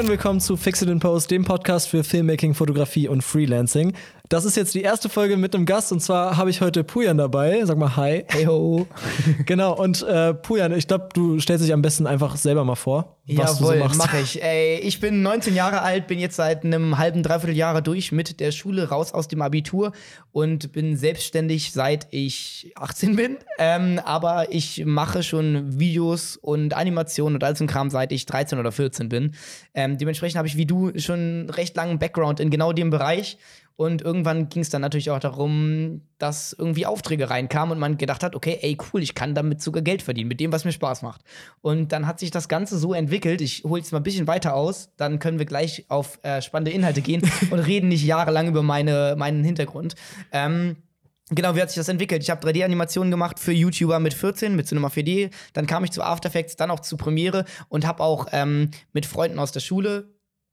und willkommen zu Fix It in Post, dem Podcast für Filmmaking, Fotografie und Freelancing. Das ist jetzt die erste Folge mit einem Gast und zwar habe ich heute Pujan dabei. Sag mal Hi. Hey ho. genau, und äh, Pujan, ich glaube, du stellst dich am besten einfach selber mal vor, was Jawohl, du so machst. mach ich. Ey, ich bin 19 Jahre alt, bin jetzt seit einem halben, dreiviertel Jahre durch mit der Schule raus aus dem Abitur und bin selbstständig seit ich 18 bin. Ähm, aber ich mache schon Videos und Animationen und all so Kram, seit ich 13 oder 14 bin. Ähm, dementsprechend habe ich wie du schon recht langen Background in genau dem Bereich und irgendwann ging es dann natürlich auch darum, dass irgendwie Aufträge reinkamen und man gedacht hat, okay, ey, cool, ich kann damit sogar Geld verdienen, mit dem, was mir Spaß macht. Und dann hat sich das Ganze so entwickelt, ich hole es mal ein bisschen weiter aus, dann können wir gleich auf äh, spannende Inhalte gehen und reden nicht jahrelang über meine, meinen Hintergrund. Ähm, Genau, wie hat sich das entwickelt? Ich habe 3D-Animationen gemacht für YouTuber mit 14, mit Cinema 4D. Dann kam ich zu After Effects, dann auch zu Premiere und habe auch ähm, mit Freunden aus der Schule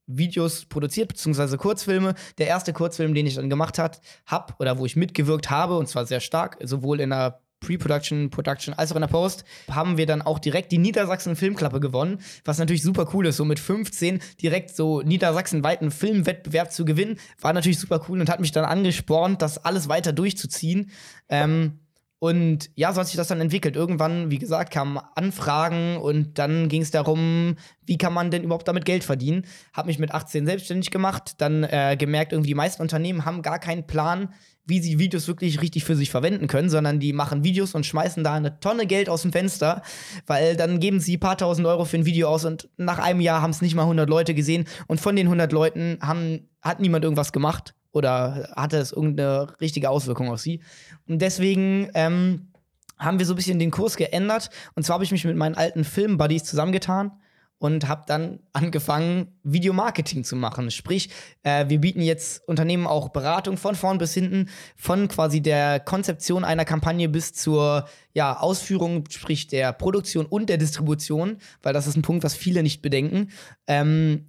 Videos produziert, beziehungsweise Kurzfilme. Der erste Kurzfilm, den ich dann gemacht hat, hab oder wo ich mitgewirkt habe, und zwar sehr stark, sowohl in der Pre-Production, Production als auch in der Post, haben wir dann auch direkt die Niedersachsen Filmklappe gewonnen, was natürlich super cool ist, so mit 15 direkt so niedersachsenweiten Filmwettbewerb zu gewinnen, war natürlich super cool und hat mich dann angespornt, das alles weiter durchzuziehen. Ähm, und ja, so hat sich das dann entwickelt. Irgendwann, wie gesagt, kamen Anfragen und dann ging es darum, wie kann man denn überhaupt damit Geld verdienen. Hab mich mit 18 selbstständig gemacht, dann äh, gemerkt, irgendwie die meisten Unternehmen haben gar keinen Plan, wie sie Videos wirklich richtig für sich verwenden können, sondern die machen Videos und schmeißen da eine Tonne Geld aus dem Fenster, weil dann geben sie ein paar tausend Euro für ein Video aus und nach einem Jahr haben es nicht mal 100 Leute gesehen und von den 100 Leuten haben, hat niemand irgendwas gemacht oder hatte es irgendeine richtige Auswirkung auf sie. Und deswegen ähm, haben wir so ein bisschen den Kurs geändert. Und zwar habe ich mich mit meinen alten Film-Buddies zusammengetan und habe dann angefangen, Videomarketing zu machen. Sprich, äh, wir bieten jetzt Unternehmen auch Beratung von vorn bis hinten, von quasi der Konzeption einer Kampagne bis zur ja, Ausführung, sprich der Produktion und der Distribution, weil das ist ein Punkt, was viele nicht bedenken. Ähm,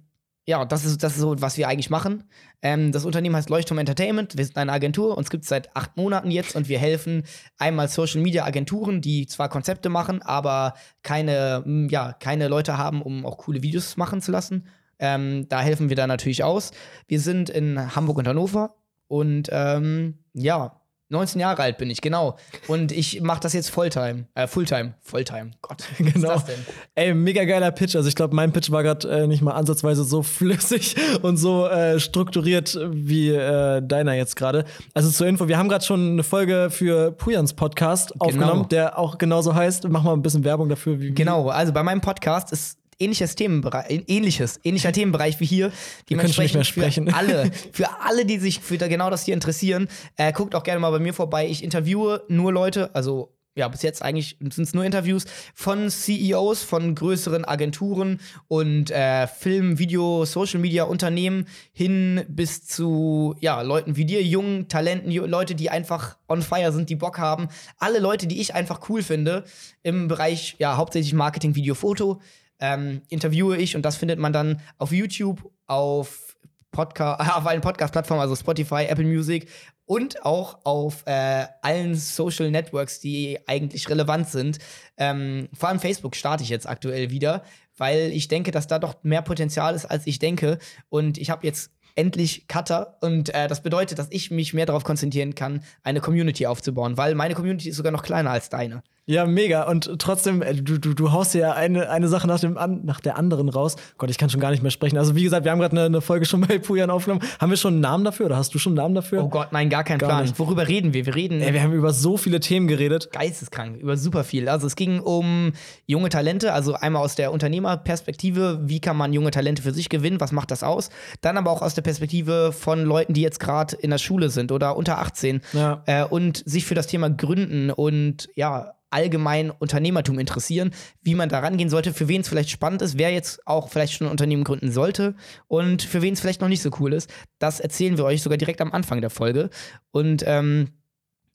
ja, das ist, das ist so, was wir eigentlich machen. Ähm, das Unternehmen heißt Leuchtturm Entertainment. Wir sind eine Agentur. Uns gibt es seit acht Monaten jetzt und wir helfen einmal Social Media Agenturen, die zwar Konzepte machen, aber keine, ja, keine Leute haben, um auch coole Videos machen zu lassen. Ähm, da helfen wir da natürlich aus. Wir sind in Hamburg und Hannover und ähm, ja, 19 Jahre alt bin ich, genau. Und ich mache das jetzt Fulltime. Äh, Fulltime. Fulltime. Gott, was genau. ist das denn? Ey, mega geiler Pitch. Also ich glaube, mein Pitch war gerade äh, nicht mal ansatzweise so flüssig und so äh, strukturiert wie äh, deiner jetzt gerade. Also zur Info, wir haben gerade schon eine Folge für Pujans Podcast genau. aufgenommen, der auch genauso heißt. Mach mal ein bisschen Werbung dafür. Wie, genau, also bei meinem Podcast ist ähnliches Themenbereich, ähnliches, ähnlicher Themenbereich wie hier. Dementsprechend für alle, für alle, die sich für genau das hier interessieren, äh, guckt auch gerne mal bei mir vorbei. Ich interviewe nur Leute, also ja, bis jetzt eigentlich sind es nur Interviews von CEOs von größeren Agenturen und äh, Film, Video, Social Media Unternehmen hin bis zu ja, Leuten wie dir, jungen Talenten, Leute, die einfach on fire sind, die Bock haben. Alle Leute, die ich einfach cool finde im Bereich ja hauptsächlich Marketing, Video, Foto ähm, interviewe ich und das findet man dann auf YouTube, auf, Podcast, auf allen Podcast-Plattformen, also Spotify, Apple Music und auch auf äh, allen Social Networks, die eigentlich relevant sind. Ähm, vor allem Facebook starte ich jetzt aktuell wieder, weil ich denke, dass da doch mehr Potenzial ist, als ich denke. Und ich habe jetzt endlich Cutter und äh, das bedeutet, dass ich mich mehr darauf konzentrieren kann, eine Community aufzubauen, weil meine Community ist sogar noch kleiner als deine. Ja, mega. Und trotzdem, äh, du, du, du haust ja eine, eine Sache nach, dem an, nach der anderen raus. Gott, ich kann schon gar nicht mehr sprechen. Also, wie gesagt, wir haben gerade eine, eine, Folge schon bei Pujan aufgenommen. Haben wir schon einen Namen dafür oder hast du schon einen Namen dafür? Oh Gott, nein, gar keinen gar Plan. Nicht. Worüber reden wir? Wir reden. Ey, wir haben über so viele Themen geredet. Geisteskrank, über super viel. Also, es ging um junge Talente, also einmal aus der Unternehmerperspektive, wie kann man junge Talente für sich gewinnen, was macht das aus? Dann aber auch aus der Perspektive von Leuten, die jetzt gerade in der Schule sind oder unter 18 ja. äh, und sich für das Thema Gründen und ja, allgemein Unternehmertum interessieren, wie man da rangehen sollte, für wen es vielleicht spannend ist, wer jetzt auch vielleicht schon ein Unternehmen gründen sollte und für wen es vielleicht noch nicht so cool ist. Das erzählen wir euch sogar direkt am Anfang der Folge. Und ähm,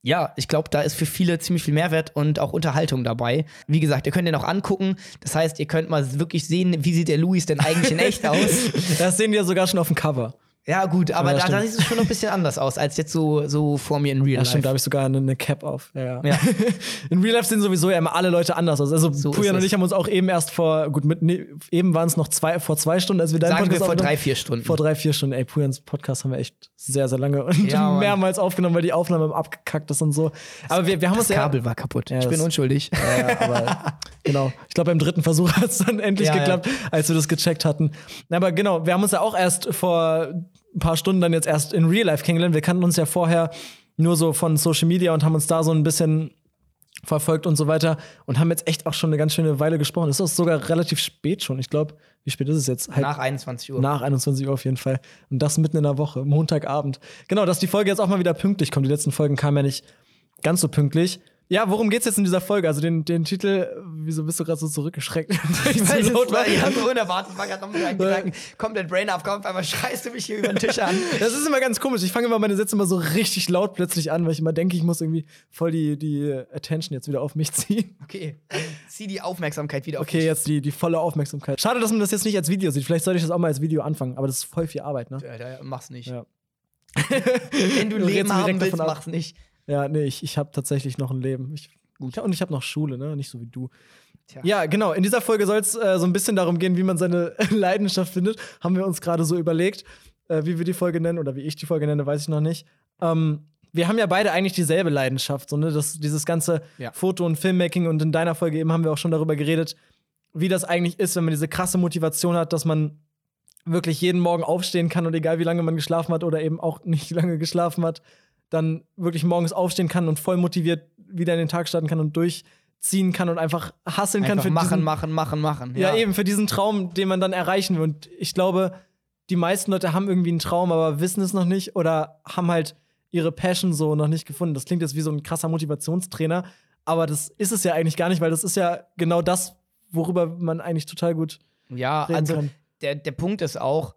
ja, ich glaube, da ist für viele ziemlich viel Mehrwert und auch Unterhaltung dabei. Wie gesagt, ihr könnt den auch angucken. Das heißt, ihr könnt mal wirklich sehen, wie sieht der Luis denn eigentlich in echt aus. Das sehen wir sogar schon auf dem Cover. Ja, gut, aber Ja, da, da sieht es schon noch ein bisschen anders aus, als jetzt so, so vor mir in Real Ja, Life. stimmt, da habe ich sogar eine, eine Cap auf. Ja, ja. In Real Life sehen sowieso ja immer alle Leute anders aus. Also So Pujan und ich haben uns auch eben erst vor, gut, mit, nee, eben waren es noch zwei, vor zwei Stunden, als wir deinen Sagen wir Podcast vor aufgenommen drei, vier Stunden. Vor drei, vier Stunden. Ey, Pujans Podcast haben wir echt sehr, sehr lange und mehrmals aufgenommen, weil die Aufnahme abgekackt ist und so. Aber wir, wir haben das uns ja. Kabel war kaputt. Ja, ich bin unschuldig. Ja, aber genau. Ich glaube, beim dritten Versuch hat es dann endlich geklappt, als wir das gecheckt hatten. Aber genau, wir haben uns ja auch erst vor ein paar Stunden dann jetzt erst in Real Life kennengelernt. Wir kannten uns ja vorher nur so von Social Media und haben uns da so ein bisschen verfolgt und so weiter und haben jetzt echt auch schon eine ganz schöne Weile gesprochen. Es ist sogar relativ spät schon. Ich glaube, wie spät ist es jetzt? Halb Nach 21 Uhr. nach 21 Uhr auf jeden Fall. Und das mitten in der Woche, Montagabend. Genau, dass die Folge jetzt auch mal wieder pünktlich kommt. Die letzten Folgen kamen ja nicht ganz so pünktlich. Ja, worum geht's jetzt in dieser Folge? Also den, den Titel, wieso bist du gerade so zurückgeschreckt? Ich weiß, Zu laut war. war ja so unerwartet, war gerade noch mit einem Gedanken, komplett Brain up, kommt, einmal schreist du mich hier über den Tisch an. Das ist immer ganz komisch. Ich fange immer meine Sätze immer so richtig laut plötzlich an, weil ich immer denke, ich muss irgendwie voll die, die Attention jetzt wieder auf mich ziehen. Okay, zieh die Aufmerksamkeit wieder auf Okay, dich. jetzt die, die volle Aufmerksamkeit. Schade, dass man das jetzt nicht als Video sieht. Vielleicht sollte ich das auch mal als Video anfangen, aber das ist voll viel Arbeit, ne? Alter, mach's nicht. Ja. Wenn du Du Leben haben willst, mach's nicht. Ja, nee, ich, ich habe tatsächlich noch ein Leben. Ich, gut. Und ich habe noch Schule, ne? Nicht so wie du. Tja. Ja, genau. In dieser Folge soll es äh, so ein bisschen darum gehen, wie man seine Leidenschaft findet. Haben wir uns gerade so überlegt, äh, wie wir die Folge nennen oder wie ich die Folge nenne, weiß ich noch nicht. Ähm, wir haben ja beide eigentlich dieselbe Leidenschaft, so, ne? das, dieses ganze Ja. Foto- und Filmmaking. Und in deiner Folge eben haben wir auch schon darüber geredet, wie das eigentlich ist, wenn man diese krasse Motivation hat, dass man wirklich jeden Morgen aufstehen kann und egal wie lange man geschlafen hat oder eben auch nicht lange geschlafen hat, dann wirklich morgens aufstehen kann und voll motiviert wieder in den Tag starten kann und durchziehen kann und einfach hasseln kann Einfach für machen, diesen, machen, machen, machen. ja, eben für diesen Traum, den man dann erreichen will. Und ich glaube, die meisten Leute haben irgendwie einen Traum, aber wissen es noch nicht oder haben halt ihre Passion so noch nicht gefunden. Das klingt jetzt wie so ein krasser Motivationstrainer, aber das ist es ja eigentlich gar nicht, weil das ist ja genau das, worüber man eigentlich total gut Ja, reden also kann. der, der Punkt ist auch,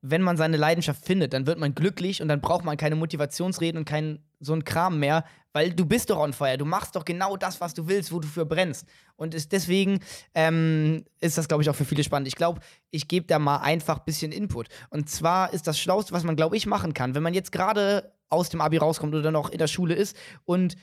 wenn man seine Leidenschaft findet, dann wird man glücklich und dann braucht man keine Motivationsreden und keinen so ein Kram mehr, weil du bist doch on fire. Du machst doch genau das, was du willst, wo du für brennst. Und ist deswegen ähm, ist das, glaube ich, auch für viele spannend. Ich glaube, ich gebe da mal einfach ein bisschen Input. Und zwar ist das Schlauste, was man, glaube ich, machen kann, wenn man jetzt gerade aus dem Abi rauskommt oder noch in der Schule ist und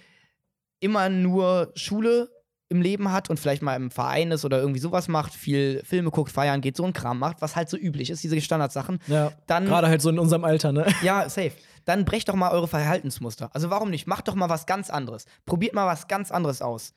immer nur Schule im Leben hat und vielleicht mal im Verein ist oder irgendwie sowas macht, viel Filme guckt, feiern geht, so ein Kram macht, was halt so üblich ist, diese Standardsachen. Ja, Dann- gerade halt so in unserem Alter, ne? Ja, safe. Dann brecht doch mal eure Verhaltensmuster. Also warum nicht? Macht doch mal was ganz anderes. Probiert mal was ganz anderes aus.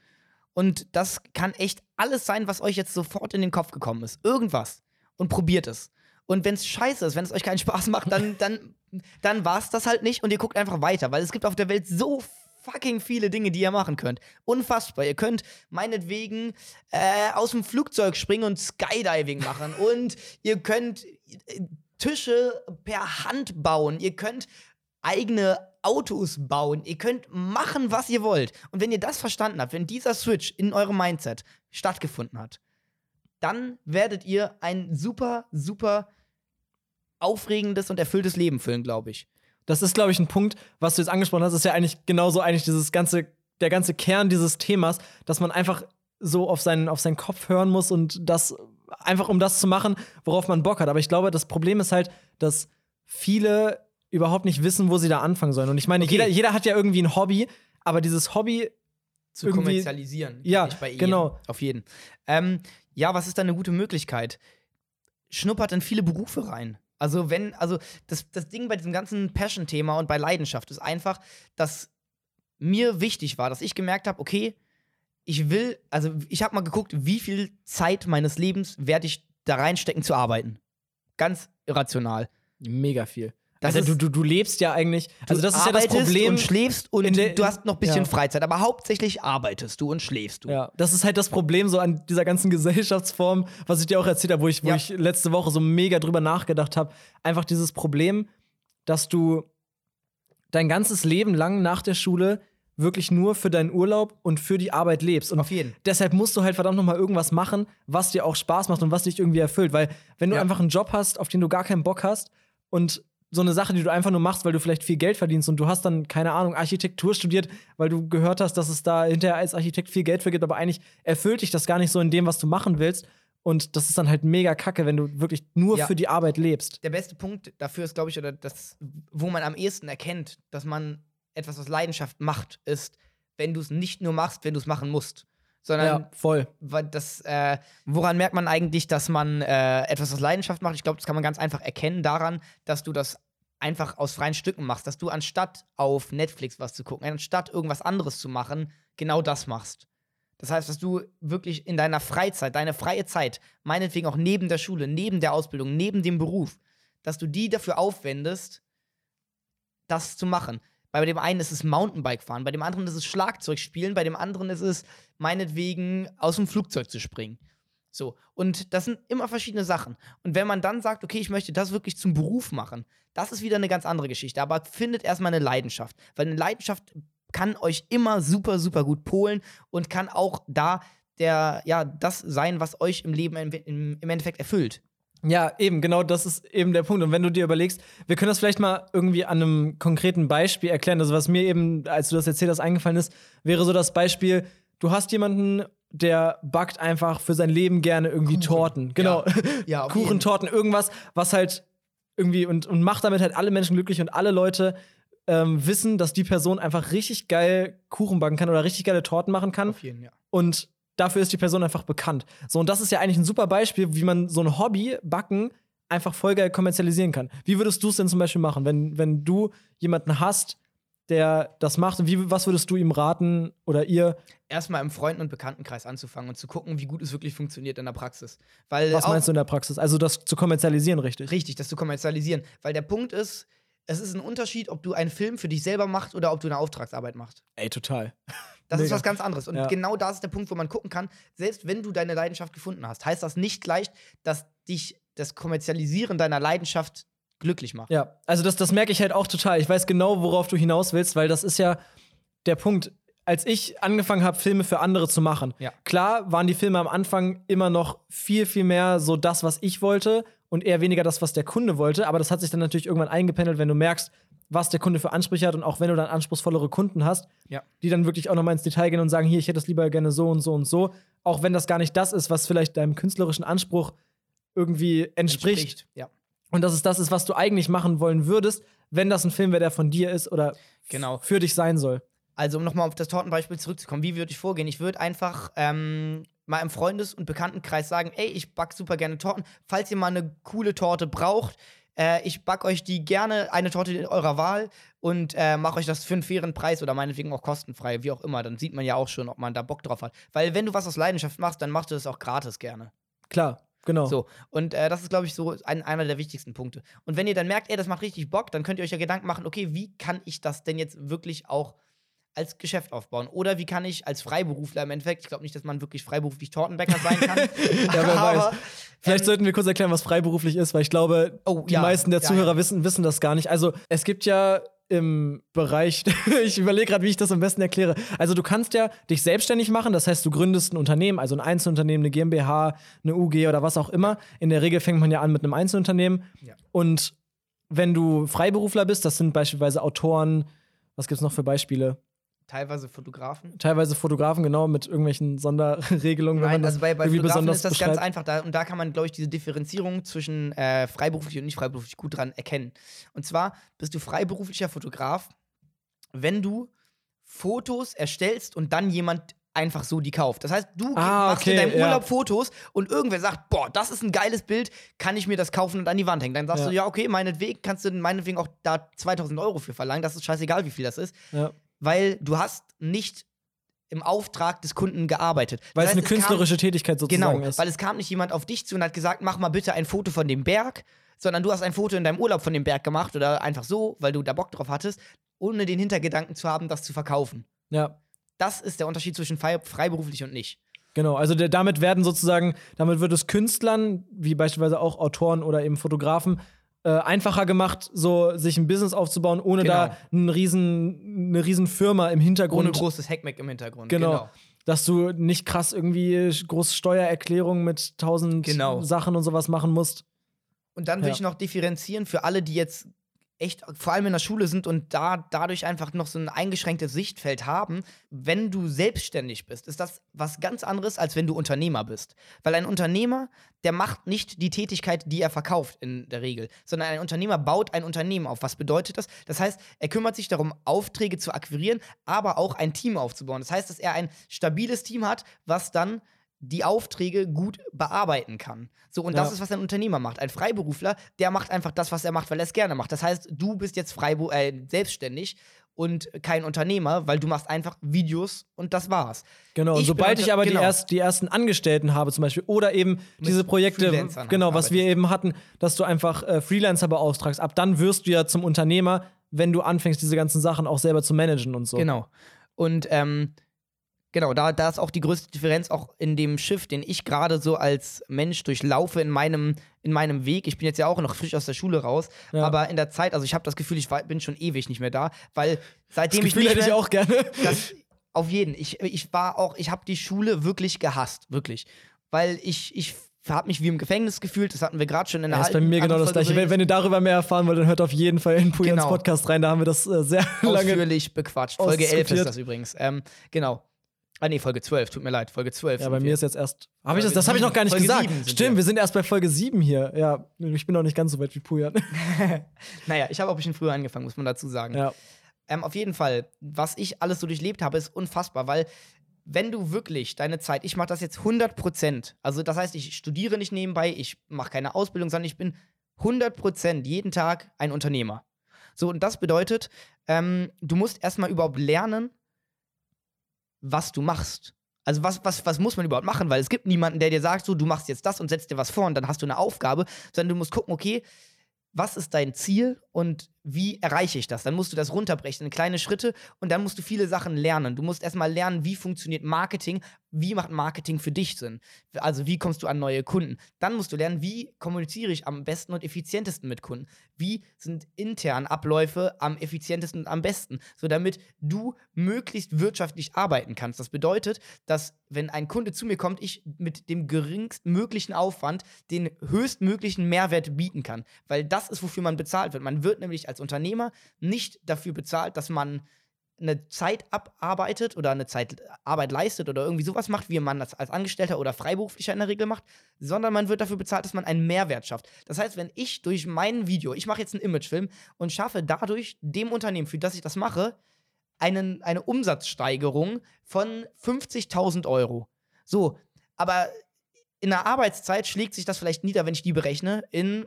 Und das kann echt alles sein, was euch jetzt sofort in den Kopf gekommen ist. Irgendwas. Und probiert es. Und wenn es scheiße ist, wenn es euch keinen Spaß macht, dann, dann, dann war es das halt nicht und ihr guckt einfach weiter, weil es gibt auf der Welt so fucking viele Dinge, die ihr machen könnt. Unfassbar. Ihr könnt meinetwegen äh, aus dem Flugzeug springen und Skydiving machen und ihr könnt äh, Tische per Hand bauen. Ihr könnt eigene Autos bauen. Ihr könnt machen, was ihr wollt. Und wenn ihr das verstanden habt, wenn dieser Switch in eurem Mindset stattgefunden hat, dann werdet ihr ein super, super aufregendes und erfülltes Leben füllen, glaube ich. Das ist, glaube ich, ein Punkt, was du jetzt angesprochen hast, ist ja eigentlich genauso eigentlich dieses ganze, der ganze Kern dieses Themas, dass man einfach so auf seinen, auf seinen Kopf hören muss und das einfach um das zu machen, worauf man Bock hat. Aber ich glaube, das Problem ist halt, dass viele überhaupt nicht wissen, wo sie da anfangen sollen. Und ich meine, Okay. jeder, jeder hat ja irgendwie ein Hobby, aber dieses Hobby zu kommerzialisieren. Ja, nicht bei jedem, genau. Auf jeden. Ähm, ja, was ist da eine gute Möglichkeit? Schnuppert in viele Berufe rein. Also, wenn, also das, das Ding bei diesem ganzen Passion-Thema und bei Leidenschaft ist einfach, dass mir wichtig war, dass ich gemerkt habe, okay, ich will, also ich habe mal geguckt, wie viel Zeit meines Lebens werde ich da reinstecken zu arbeiten. Ganz irrational. mega viel. Das ist- du, du, du lebst ja eigentlich. Also, das ist ja das Problem. Und schläfst und der- du hast noch ein bisschen ja. Freizeit, aber hauptsächlich arbeitest du und schläfst du. Ja, das ist halt das Problem so an dieser ganzen Gesellschaftsform, was ich dir auch erzählt habe, wo ich, wo Ja. ich letzte Woche so mega drüber nachgedacht habe. Einfach dieses Problem, dass du dein ganzes Leben lang nach der Schule wirklich nur für deinen Urlaub und für die Arbeit lebst. Und Auf jeden. deshalb musst du halt verdammt noch mal irgendwas machen, was dir auch Spaß macht und was dich irgendwie erfüllt. Weil wenn du Ja. einfach einen Job hast, auf den du gar keinen Bock hast und so eine Sache, die du einfach nur machst, weil du vielleicht viel Geld verdienst und du hast dann, keine Ahnung, Architektur studiert, weil du gehört hast, dass es da hinterher als Architekt viel Geld für gibt, aber eigentlich erfüllt dich das gar nicht so in dem, was du machen willst. Und das ist dann halt mega kacke, wenn du wirklich nur Ja. für die Arbeit lebst. Der beste Punkt dafür ist, glaube ich, oder das, wo man am ehesten erkennt, dass man etwas aus Leidenschaft macht, ist, wenn du es nicht nur machst, wenn du es machen musst. Sondern Ja, voll. das, äh, woran merkt man eigentlich, dass man äh, etwas aus Leidenschaft macht? Ich glaube, das kann man ganz einfach erkennen daran, dass du das einfach aus freien Stücken machst, dass du anstatt auf Netflix was zu gucken, anstatt irgendwas anderes zu machen, genau das machst. Das heißt, dass du wirklich in deiner Freizeit, deine freie Zeit, meinetwegen auch neben der Schule, neben der Ausbildung, neben dem Beruf, dass du die dafür aufwendest, das zu machen. Bei dem einen ist es Mountainbike fahren, bei dem anderen ist es Schlagzeug spielen, bei dem anderen ist es meinetwegen aus dem Flugzeug zu springen. So, und das sind immer verschiedene Sachen. Und wenn man dann sagt, okay, ich möchte das wirklich zum Beruf machen, das ist wieder eine ganz andere Geschichte. Aber findet erstmal eine Leidenschaft. Weil eine Leidenschaft kann euch immer super, super gut polen und kann auch da der, ja, das sein, was euch im Leben im, im Endeffekt erfüllt. Ja, eben, genau das ist eben der Punkt. Und wenn du dir überlegst, wir können das vielleicht mal irgendwie an einem konkreten Beispiel erklären. Also, was mir eben, als du das erzählt hast, eingefallen ist, wäre so das Beispiel: Du hast jemanden, der backt einfach für sein Leben gerne irgendwie Kuchen. Torten. Genau. Ja, auf Kuchen. Torten, irgendwas, was halt irgendwie und, und macht damit halt alle Menschen glücklich und alle Leute ähm, wissen, dass die Person einfach richtig geil Kuchen backen kann oder richtig geile Torten machen kann. Auf jeden, ja. Und dafür ist die Person einfach bekannt. So, und das ist ja eigentlich ein super Beispiel, wie man so ein Hobby, Backen, einfach voll geil kommerzialisieren kann. Wie würdest du es denn zum Beispiel machen, wenn, wenn du jemanden hast, der das macht? Wie, was würdest du ihm raten oder ihr? Erstmal im Freunden- und Bekanntenkreis anzufangen und zu gucken, wie gut es wirklich funktioniert in der Praxis. Weil Was meinst du in der Praxis? Also das zu kommerzialisieren, richtig? Richtig, das zu kommerzialisieren. Weil der Punkt ist, es ist ein Unterschied, ob du einen Film für dich selber machst oder ob du eine Auftragsarbeit machst. Ey, total. Das ist Mega. was ganz anderes. Und Ja. genau da ist der Punkt, wo man gucken kann, selbst wenn du deine Leidenschaft gefunden hast, heißt das nicht gleich, dass dich das Kommerzialisieren deiner Leidenschaft glücklich macht. Ja, also das, das merke ich halt auch total. Ich weiß genau, worauf du hinaus willst, weil das ist ja der Punkt. Als ich angefangen habe, Filme für andere zu machen, Ja. klar waren die Filme am Anfang immer noch viel, viel mehr so das, was ich wollte und eher weniger das, was der Kunde wollte. Aber das hat sich dann natürlich irgendwann eingependelt, wenn du merkst, was der Kunde für Ansprüche hat und auch wenn du dann anspruchsvollere Kunden hast, Ja. die dann wirklich auch nochmal ins Detail gehen und sagen, hier, ich hätte es lieber gerne so und so und so, auch wenn das gar nicht das ist, was vielleicht deinem künstlerischen Anspruch irgendwie entspricht. Ja. Und dass es das ist, was du eigentlich machen wollen würdest, wenn das ein Film wäre, der von dir ist oder Genau. für dich sein soll. Also, um nochmal auf das Tortenbeispiel zurückzukommen, wie würde ich vorgehen? Ich würde einfach ähm, mal im Freundes- und Bekanntenkreis sagen: Ey, ich back super gerne Torten. Falls ihr mal eine coole Torte braucht, äh, ich back euch die gerne, eine Torte eurer Wahl und äh, mache euch das für einen fairen Preis oder meinetwegen auch kostenfrei, wie auch immer. Dann sieht man ja auch schon, ob man da Bock drauf hat. Weil, wenn du was aus Leidenschaft machst, dann machst du das auch gratis gerne. Klar, genau. So, und äh, das ist, glaube ich, so ein, einer der wichtigsten Punkte. Und wenn ihr dann merkt, ey, das macht richtig Bock, dann könnt ihr euch ja Gedanken machen, okay, wie kann ich das denn jetzt wirklich auch als Geschäft aufbauen? Oder wie kann ich als Freiberufler im Endeffekt, ich glaube nicht, dass man wirklich freiberuflich Tortenbäcker sein kann, Ja, wer weiß. Vielleicht ähm, sollten wir kurz erklären, was freiberuflich ist, weil ich glaube, Oh, die ja. meisten der Ja, Zuhörer ja. Wissen, wissen das gar nicht. Also, es gibt ja im Bereich, ich überlege gerade, wie ich das am besten erkläre. Also, du kannst ja dich selbstständig machen, das heißt, du gründest ein Unternehmen, also ein Einzelunternehmen, eine GmbH, eine UG oder was auch immer. In der Regel fängt man ja an mit einem Einzelunternehmen. Ja. Und wenn du Freiberufler bist, das sind beispielsweise Autoren, was gibt es noch für Beispiele? Teilweise Fotografen. Teilweise Fotografen, genau, mit irgendwelchen Sonderregelungen. wenn man Nein, das also bei, bei Fotografen besonders ist das beschreibt. ganz einfach. Da, und da kann man, glaube ich, diese Differenzierung zwischen äh, freiberuflich und nicht freiberuflich gut dran erkennen. Und zwar bist du freiberuflicher Fotograf, wenn du Fotos erstellst und dann jemand einfach so die kauft. Das heißt, du Ah, machst in okay, deinem ja. Urlaub Fotos und irgendwer sagt, boah, das ist ein geiles Bild, kann ich mir das kaufen und an die Wand hängen. Dann sagst Ja. du, ja, okay, meinetwegen kannst du meinetwegen auch da 2000 Euro für verlangen. Das ist scheißegal, wie viel das ist, Ja. Weil du hast nicht im Auftrag des Kunden gearbeitet. Weil Das es eine heißt, kam- künstlerische Tätigkeit sozusagen Genau, ist. weil es kam nicht jemand auf dich zu und hat gesagt, mach mal bitte ein Foto von dem Berg, sondern du hast ein Foto in deinem Urlaub von dem Berg gemacht oder einfach so, weil du da Bock drauf hattest, ohne den Hintergedanken zu haben, das zu verkaufen. ja. Das ist der Unterschied zwischen frei, freiberuflich und nicht. Genau, also der, damit werden sozusagen, damit wird es Künstlern, wie beispielsweise auch Autoren oder eben Fotografen, äh, einfacher gemacht, so sich ein Business aufzubauen, ohne Genau. da einen riesen, eine riesen Firma im Hintergrund. Ohne großes Hackmack im Hintergrund. genau, Dass du nicht krass irgendwie große Steuererklärungen mit tausend Genau. Sachen und sowas machen musst. Und dann will Ja. ich noch differenzieren für alle, die jetzt echt vor allem in der Schule sind und da dadurch einfach noch so ein eingeschränktes Sichtfeld haben. Wenn du selbstständig bist, ist das was ganz anderes, als wenn du Unternehmer bist. Weil ein Unternehmer, der macht nicht die Tätigkeit, die er verkauft in der Regel, sondern ein Unternehmer baut ein Unternehmen auf. Was bedeutet das? Das heißt, er kümmert sich darum, Aufträge zu akquirieren, aber auch ein Team aufzubauen. Das heißt, dass er ein stabiles Team hat, was dann die Aufträge gut bearbeiten kann. So, und Ja. das ist, was ein Unternehmer macht. Ein Freiberufler, der macht einfach das, was er macht, weil er es gerne macht. Das heißt, du bist jetzt Freibu äh, selbstständig und kein Unternehmer, weil du machst einfach Videos und das war's. Genau, und Ich sobald ich aber genau. die, erst, die ersten Angestellten habe, zum Beispiel, oder eben diese Projekte, genau, was wir eben hatten, dass du einfach äh, Freelancer beauftragst, ab dann wirst du ja zum Unternehmer, wenn du anfängst, diese ganzen Sachen auch selber zu managen und so. Genau. Und ähm, genau, da, da ist auch die größte Differenz auch in dem Schiff, den ich gerade so als Mensch durchlaufe in meinem, in meinem Weg. Ich bin jetzt ja auch noch frisch aus der Schule raus, Ja. aber in der Zeit, also ich habe das Gefühl, ich war, bin schon ewig nicht mehr da, weil seitdem Das Gefühl ich nicht hätte ich auch gerne. das, auf jeden. Ich, ich war auch, ich habe die Schule wirklich gehasst, wirklich. Weil ich, ich habe mich wie im Gefängnis gefühlt, das hatten wir gerade schon in der Das ist bei mir genau das gleiche. Wenn, wenn ihr darüber mehr erfahren wollt, dann hört auf jeden Fall in Pujans Genau. Podcast rein. Da haben wir das äh, sehr lange. ausführlich bequatscht. Folge 11 ist das übrigens. Ähm, genau. Ah, nee, Folge 12, tut mir leid, Folge 12. Ja, bei mir ist jetzt erst. Habe ich das? Folge Das habe ich noch gar nicht. Folge gesagt. Stimmt, wir. wir sind erst bei Folge 7 hier. Ja, ich bin noch nicht ganz so weit wie Pujan. Naja, ich habe auch ein bisschen früher angefangen, muss man dazu sagen. ja. Ähm, auf jeden Fall, was ich alles so durchlebt habe, ist unfassbar, weil wenn du wirklich deine Zeit, ich mache das jetzt 100 Prozent, also das heißt, ich studiere nicht nebenbei, ich mache keine Ausbildung, sondern ich bin 100 Prozent jeden Tag ein Unternehmer. So, und das bedeutet, ähm, du musst erstmal überhaupt lernen, was du machst. Also was, was, was muss man überhaupt machen? Weil es gibt niemanden, der dir sagt, so, du machst jetzt das und setzt dir was vor und dann hast du eine Aufgabe, sondern du musst gucken, okay, was ist dein Ziel und wie erreiche ich das? Dann musst du das runterbrechen in kleine Schritte und dann musst du viele Sachen lernen. Du musst erstmal lernen, wie funktioniert Marketing, wie macht Marketing für dich Sinn? Also wie kommst du an neue Kunden? Dann musst du lernen, wie kommuniziere ich am besten und effizientesten mit Kunden? Wie sind intern Abläufe am effizientesten und am besten? So damit du möglichst wirtschaftlich arbeiten kannst. Das bedeutet, dass wenn ein Kunde zu mir kommt, ich mit dem geringstmöglichen Aufwand den höchstmöglichen Mehrwert bieten kann. Weil das ist, wofür man bezahlt wird. Man wird nämlich als Unternehmer nicht dafür bezahlt, dass man eine Zeit abarbeitet oder eine Zeit Arbeit leistet oder irgendwie sowas macht, wie man das als Angestellter oder Freiberuflicher in der Regel macht, sondern man wird dafür bezahlt, dass man einen Mehrwert schafft. Das heißt, wenn ich durch mein Video, ich mache jetzt einen Imagefilm und schaffe dadurch dem Unternehmen, für das ich das mache, einen, eine Umsatzsteigerung von 50.000 Euro. So, aber in der Arbeitszeit schlägt sich das vielleicht nieder, wenn ich die berechne, in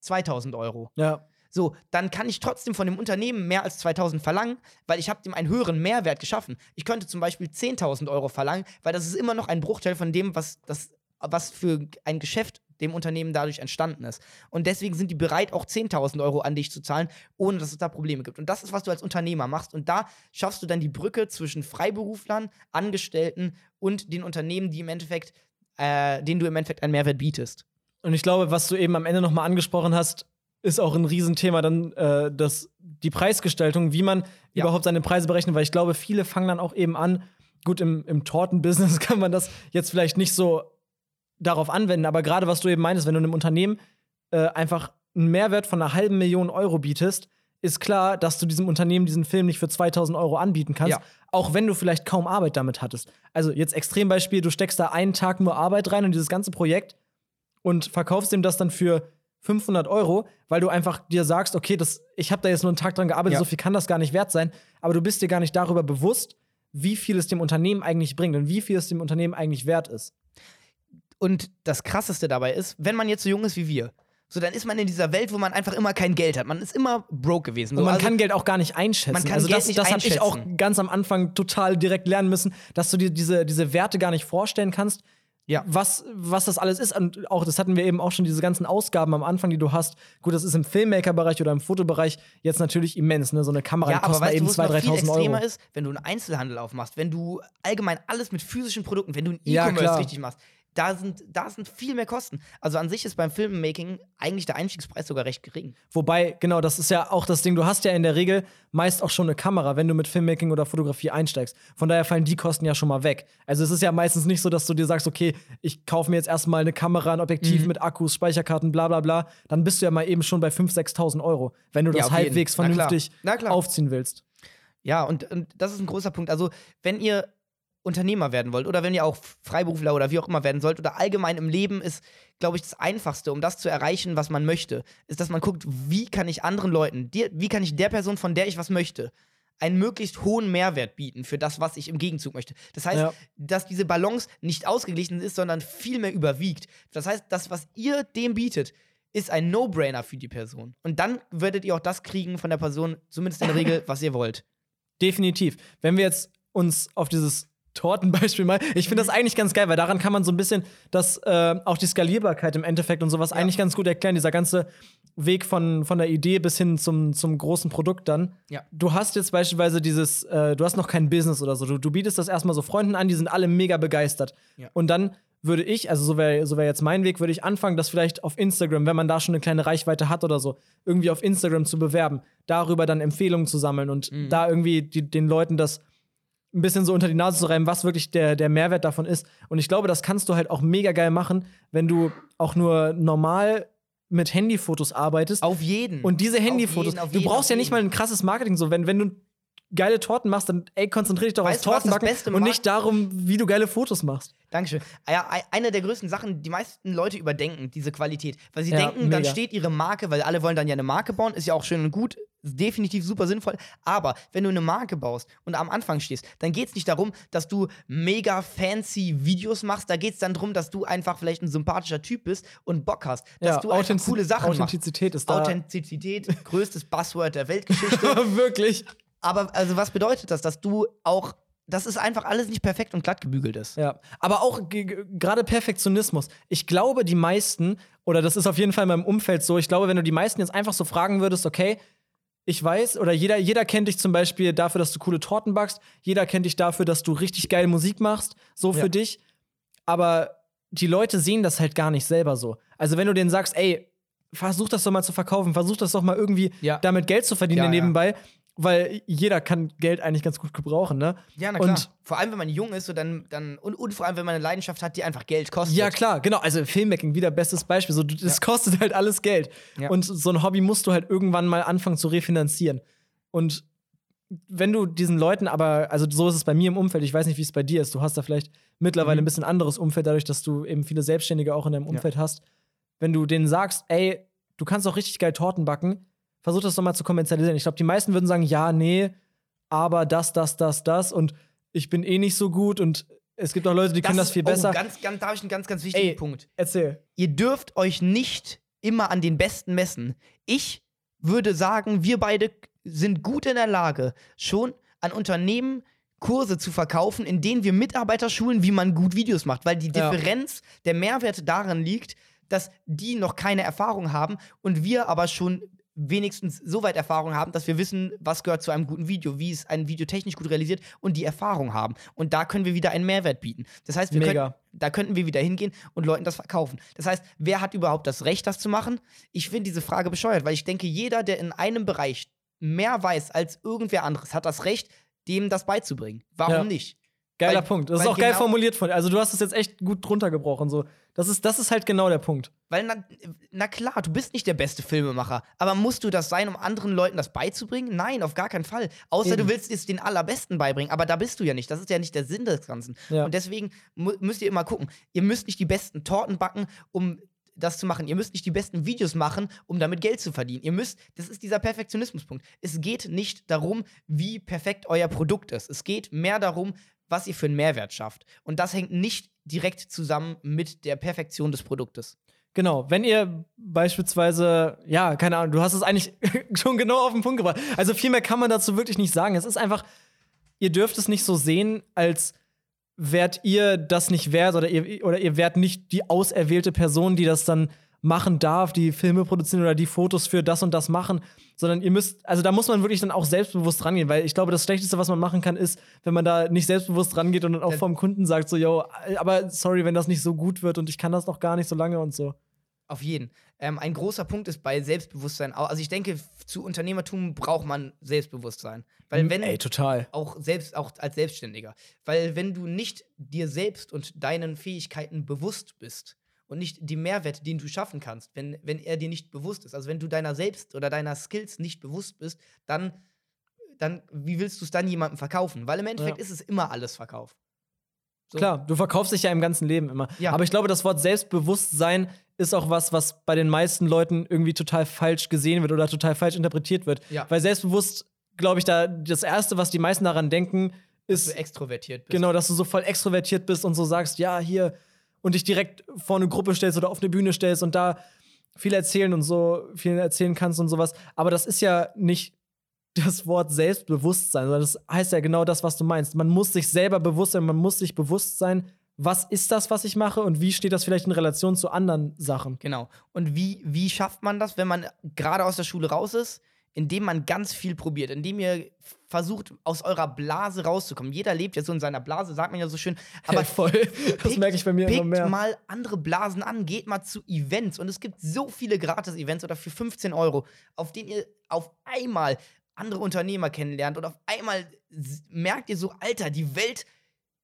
2000 Euro. Ja. So, dann kann ich trotzdem von dem Unternehmen mehr als 2000 verlangen, weil ich habe dem einen höheren Mehrwert geschaffen. Ich könnte zum Beispiel 10.000 Euro verlangen, weil das ist immer noch ein Bruchteil von dem, was, das, was für ein Geschäft dem Unternehmen dadurch entstanden ist. Und deswegen sind die bereit, auch 10.000 Euro an dich zu zahlen, ohne dass es da Probleme gibt. Und das ist, was du als Unternehmer machst. Und da schaffst du dann die Brücke zwischen Freiberuflern, Angestellten und den Unternehmen, die im Endeffekt, äh, denen du im Endeffekt einen Mehrwert bietest. Und ich glaube, was du eben am Ende noch mal angesprochen hast, ist auch ein Riesenthema dann äh, das, die Preisgestaltung, wie man Ja. überhaupt seine Preise berechnet, weil ich glaube, viele fangen dann auch eben an, gut, im, im Tortenbusiness kann man das jetzt vielleicht nicht so darauf anwenden, aber gerade was du eben meintest, wenn du einem Unternehmen äh, einfach einen Mehrwert von einer halben Million Euro bietest, ist klar, dass du diesem Unternehmen diesen Film nicht für 2000 Euro anbieten kannst, Ja. auch wenn du vielleicht kaum Arbeit damit hattest. Also jetzt Extrembeispiel, du steckst da einen Tag nur Arbeit rein und dieses ganze Projekt und verkaufst ihm das dann für 500 Euro, weil du einfach dir sagst, okay, das, ich habe da jetzt nur einen Tag dran gearbeitet, Ja. so viel kann das gar nicht wert sein, aber du bist dir gar nicht darüber bewusst, wie viel es dem Unternehmen eigentlich bringt und wie viel es dem Unternehmen eigentlich wert ist. Und das Krasseste dabei ist, wenn man jetzt so jung ist wie wir, so dann ist man in dieser Welt, wo man einfach immer kein Geld hat. Man ist immer broke gewesen. So, Und man also, kann Geld auch gar nicht einschätzen. man kann also Geld das, nicht das habe ich auch ganz am Anfang total direkt lernen müssen, dass du dir diese, diese Werte gar nicht vorstellen kannst, Ja. was, was das alles ist. Und auch, das hatten wir eben auch schon, diese ganzen Ausgaben am Anfang, die du hast. Gut, das ist im Filmmaker-Bereich oder im Fotobereich jetzt natürlich immens. Ne? So eine Kamera ja, aber kostet weißt du, eben wo es 2.000, noch viel 3.000 extremer Euro. ist, wenn du einen Einzelhandel aufmachst, wenn du allgemein alles mit physischen Produkten, wenn du ein Ja, E-Commerce klar. richtig machst. Da sind, da sind viel mehr Kosten. Also an sich ist beim Filmmaking eigentlich der Einstiegspreis sogar recht gering. Wobei, genau, das ist ja auch das Ding, du hast ja in der Regel meist auch schon eine Kamera, wenn du mit Filmmaking oder Fotografie einsteigst. Von daher fallen die Kosten ja schon mal weg. Also es ist ja meistens nicht so, dass du dir sagst, okay, ich kaufe mir jetzt erstmal eine Kamera, ein Objektiv Mhm. mit Akkus, Speicherkarten, bla bla bla. Dann bist du ja mal eben schon bei 5.000, 6.000 Euro, wenn du Ja, das jeden. halbwegs Na klar. vernünftig Na klar. aufziehen willst. Ja, und, und das ist ein großer Punkt. Also, wenn ihr Unternehmer werden wollt oder wenn ihr auch Freiberufler oder wie auch immer werden sollt oder allgemein im Leben ist, glaube ich, das Einfachste, um das zu erreichen, was man möchte, ist, dass man guckt, wie kann ich anderen Leuten, dir, wie kann ich der Person, von der ich was möchte, einen möglichst hohen Mehrwert bieten für das, was ich im Gegenzug möchte. Das heißt, Ja. dass diese Balance nicht ausgeglichen ist, sondern viel mehr überwiegt. Das heißt, das, was ihr dem bietet, ist ein No-Brainer für die Person. Und dann werdet ihr auch das kriegen von der Person, zumindest in der Regel, was ihr wollt. Definitiv. Wenn wir jetzt uns auf dieses Tortenbeispiel mal, ich finde das Mhm. eigentlich ganz geil, weil daran kann man so ein bisschen das, äh, auch die Skalierbarkeit im Endeffekt und sowas eigentlich ganz gut erklären. Dieser ganze Weg von, von der Idee bis hin zum, zum großen Produkt dann. Ja. Du hast jetzt beispielsweise dieses, äh, du hast noch kein Business oder so. Du, du bietest das erstmal so Freunden an, die sind alle mega begeistert. Ja. Und dann würde ich, also so wäre so wär jetzt mein Weg, würde ich anfangen, das vielleicht auf Instagram, wenn man da schon eine kleine Reichweite hat oder so, irgendwie auf Instagram zu bewerben, darüber dann Empfehlungen zu sammeln und Mhm. da irgendwie die, den Leuten das ein bisschen so unter die Nase zu reiben, was wirklich der, der Mehrwert davon ist. Und ich glaube, das kannst du halt auch mega geil machen, wenn du auch nur normal mit Handyfotos arbeitest. Auf jeden. Und diese Auf Handyfotos, jeden, auf du jeden, brauchst auf ja nicht jeden. mal ein krasses Marketing. So, wenn, wenn du geile Torten machst, dann ey, konzentrier dich doch Weißt das Tortenbacken und nicht darum, wie du geile Fotos machst. Dankeschön. Ah Ja, ei- eine der größten Sachen, die meisten Leute überdenken, diese Qualität. Weil sie Ja, denken, dann mega. steht ihre Marke, weil alle wollen dann ja eine Marke bauen, ist ja auch schön und gut, definitiv super sinnvoll. Aber wenn du eine Marke baust und am Anfang stehst, dann geht es nicht darum, dass du mega fancy Videos machst. Da geht es dann darum, dass du einfach vielleicht ein sympathischer Typ bist und Bock hast, dass Ja, du einfach coole Sachen machst. Authentizität ist da. Authentizität, größtes Buzzword der Weltgeschichte. Wirklich. Aber also was bedeutet das, dass du auch, das ist einfach alles nicht perfekt und glatt gebügelt ist. Ja, aber auch ge- ge- gerade Perfektionismus. Ich glaube, die meisten, oder das ist auf jeden Fall in meinem Umfeld so, ich glaube, wenn du die meisten jetzt einfach so fragen würdest, okay, ich weiß, oder jeder, jeder kennt dich zum Beispiel dafür, dass du coole Torten backst, jeder kennt dich dafür, dass du richtig geil Musik machst, so für Ja. dich. Aber die Leute sehen das halt gar nicht selber so. Also, wenn du denen sagst, ey, versuch das doch mal zu verkaufen, versuch das doch mal irgendwie Ja. damit Geld zu verdienen ja. nebenbei, weil jeder kann Geld eigentlich ganz gut gebrauchen, ne? Ja, na klar. Und vor allem, wenn man jung ist so dann, dann, und, und vor allem, wenn man eine Leidenschaft hat, die einfach Geld kostet. Ja, klar, genau. Also Filmmaking, wieder bestes Beispiel. So, das kostet halt alles Geld. Ja. Und so ein Hobby musst du halt irgendwann mal anfangen zu refinanzieren. Und wenn du diesen Leuten aber, also so ist es bei mir im Umfeld, ich weiß nicht, wie es bei dir ist, du hast da vielleicht mittlerweile Mhm. ein bisschen anderes Umfeld, dadurch, dass du eben viele Selbstständige auch in deinem Umfeld hast. Wenn du denen sagst, ey, du kannst auch richtig geil Torten backen, versuch das doch mal zu kommerzialisieren. Ich glaube, die meisten würden sagen, ja, nee, aber das, das, das, das und ich bin eh nicht so gut und es gibt auch Leute, die können das ist- viel besser. Oh, ganz, ganz, da habe ich einen ganz, ganz wichtigen Ey. Punkt. Erzähl. Ihr dürft euch nicht immer an den Besten messen. Ich würde sagen, wir beide sind gut in der Lage, schon an Unternehmen Kurse zu verkaufen, in denen wir Mitarbeiter schulen, wie man gut Videos macht, weil die Ja. Differenz, der Mehrwert darin liegt, dass die noch keine Erfahrung haben und wir aber schon wenigstens so weit Erfahrung haben, dass wir wissen, was gehört zu einem guten Video, wie ist ein Video technisch gut realisiert und die Erfahrung haben. Und da können wir wieder einen Mehrwert bieten. Das heißt, können, da könnten wir wieder hingehen und Leuten das verkaufen. Das heißt, wer hat überhaupt das Recht, das zu machen? Ich finde diese Frage bescheuert, weil ich denke, jeder, der in einem Bereich mehr weiß als irgendwer anderes, hat das Recht, dem das beizubringen. Warum Ja. nicht? Geiler Weil- Punkt. Das ist auch geil genau- formuliert von dir. Also du hast es jetzt echt gut drunter gebrochen. So. Das, ist, das ist halt genau der Punkt. Weil, na, na klar, du bist nicht der beste Filmemacher, aber musst du das sein, um anderen Leuten das beizubringen? Nein, auf gar keinen Fall. Außer Eben. du willst es den Allerbesten beibringen, aber da bist du ja nicht. Das ist ja nicht der Sinn des Ganzen. Ja. Und deswegen müsst ihr immer gucken. Ihr müsst nicht die besten Torten backen, um das zu machen. Ihr müsst nicht die besten Videos machen, um damit Geld zu verdienen. Ihr müsst, das ist dieser Perfektionismuspunkt. Es geht nicht darum, wie perfekt euer Produkt ist. Es geht mehr darum, was ihr für einen Mehrwert schafft. Und das hängt nicht direkt zusammen mit der Perfektion des Produktes. Genau. Wenn ihr beispielsweise, ja, keine Ahnung, du hast es eigentlich schon genau auf den Punkt gebracht. Also viel mehr kann man dazu wirklich nicht sagen. Es ist einfach, ihr dürft es nicht so sehen, als wärt ihr das nicht wert oder ihr, oder ihr wärt nicht die auserwählte Person, die das dann machen darf, die Filme produzieren oder die Fotos für das und das machen, sondern ihr müsst, also da muss man wirklich dann auch selbstbewusst rangehen, weil ich glaube, das Schlechteste, was man machen kann, ist, wenn man da nicht selbstbewusst rangeht und dann auch vom Kunden sagt, so, yo, aber sorry, wenn das nicht so gut wird und ich kann das noch gar nicht so lange und so. Auf jeden. Ähm, ein großer Punkt ist bei Selbstbewusstsein. Also ich denke, zu Unternehmertum braucht man Selbstbewusstsein. Weil wenn Ey, total. auch selbst auch als Selbstständiger, weil wenn du nicht dir selbst und deinen Fähigkeiten bewusst bist und nicht die Mehrwert, den du schaffen kannst, wenn, wenn er dir nicht bewusst ist, also wenn du deiner selbst oder deiner Skills nicht bewusst bist, dann, dann wie willst du es dann jemandem verkaufen? Weil im Endeffekt Ja. ist es immer alles Verkauf. So. Klar, du verkaufst dich ja im ganzen Leben immer. Ja. Aber ich glaube, das Wort Selbstbewusstsein ist auch was, was bei den meisten Leuten irgendwie total falsch gesehen wird oder total falsch interpretiert wird. Ja. Weil selbstbewusst, glaube ich, da das Erste, was die meisten daran denken, Dass ist du extrovertiert bist. genau, dass du so voll extrovertiert bist und so sagst, ja, hier und dich direkt vor eine Gruppe stellst oder auf eine Bühne stellst und da viel erzählen und so viel erzählen kannst und sowas. Aber das ist ja nicht das Wort Selbstbewusstsein, sondern das heißt ja genau das, was du meinst. Man muss sich selber bewusst sein, man muss sich bewusst sein, was ist das, was ich mache und wie steht das vielleicht in Relation zu anderen Sachen. Genau. Und wie, wie schafft man das, wenn man gerade aus der Schule raus ist? Indem man ganz viel probiert, indem ihr versucht, aus eurer Blase rauszukommen. Jeder lebt ja so in seiner Blase, sagt man ja so schön. Aber voll, das pickt- merke ich bei mir immer mehr. mal andere Blasen an, geht mal zu Events. Und es gibt so viele Gratis-Events oder für 15 Euro, auf denen ihr auf einmal andere Unternehmer kennenlernt und auf einmal merkt ihr so, Alter, die Welt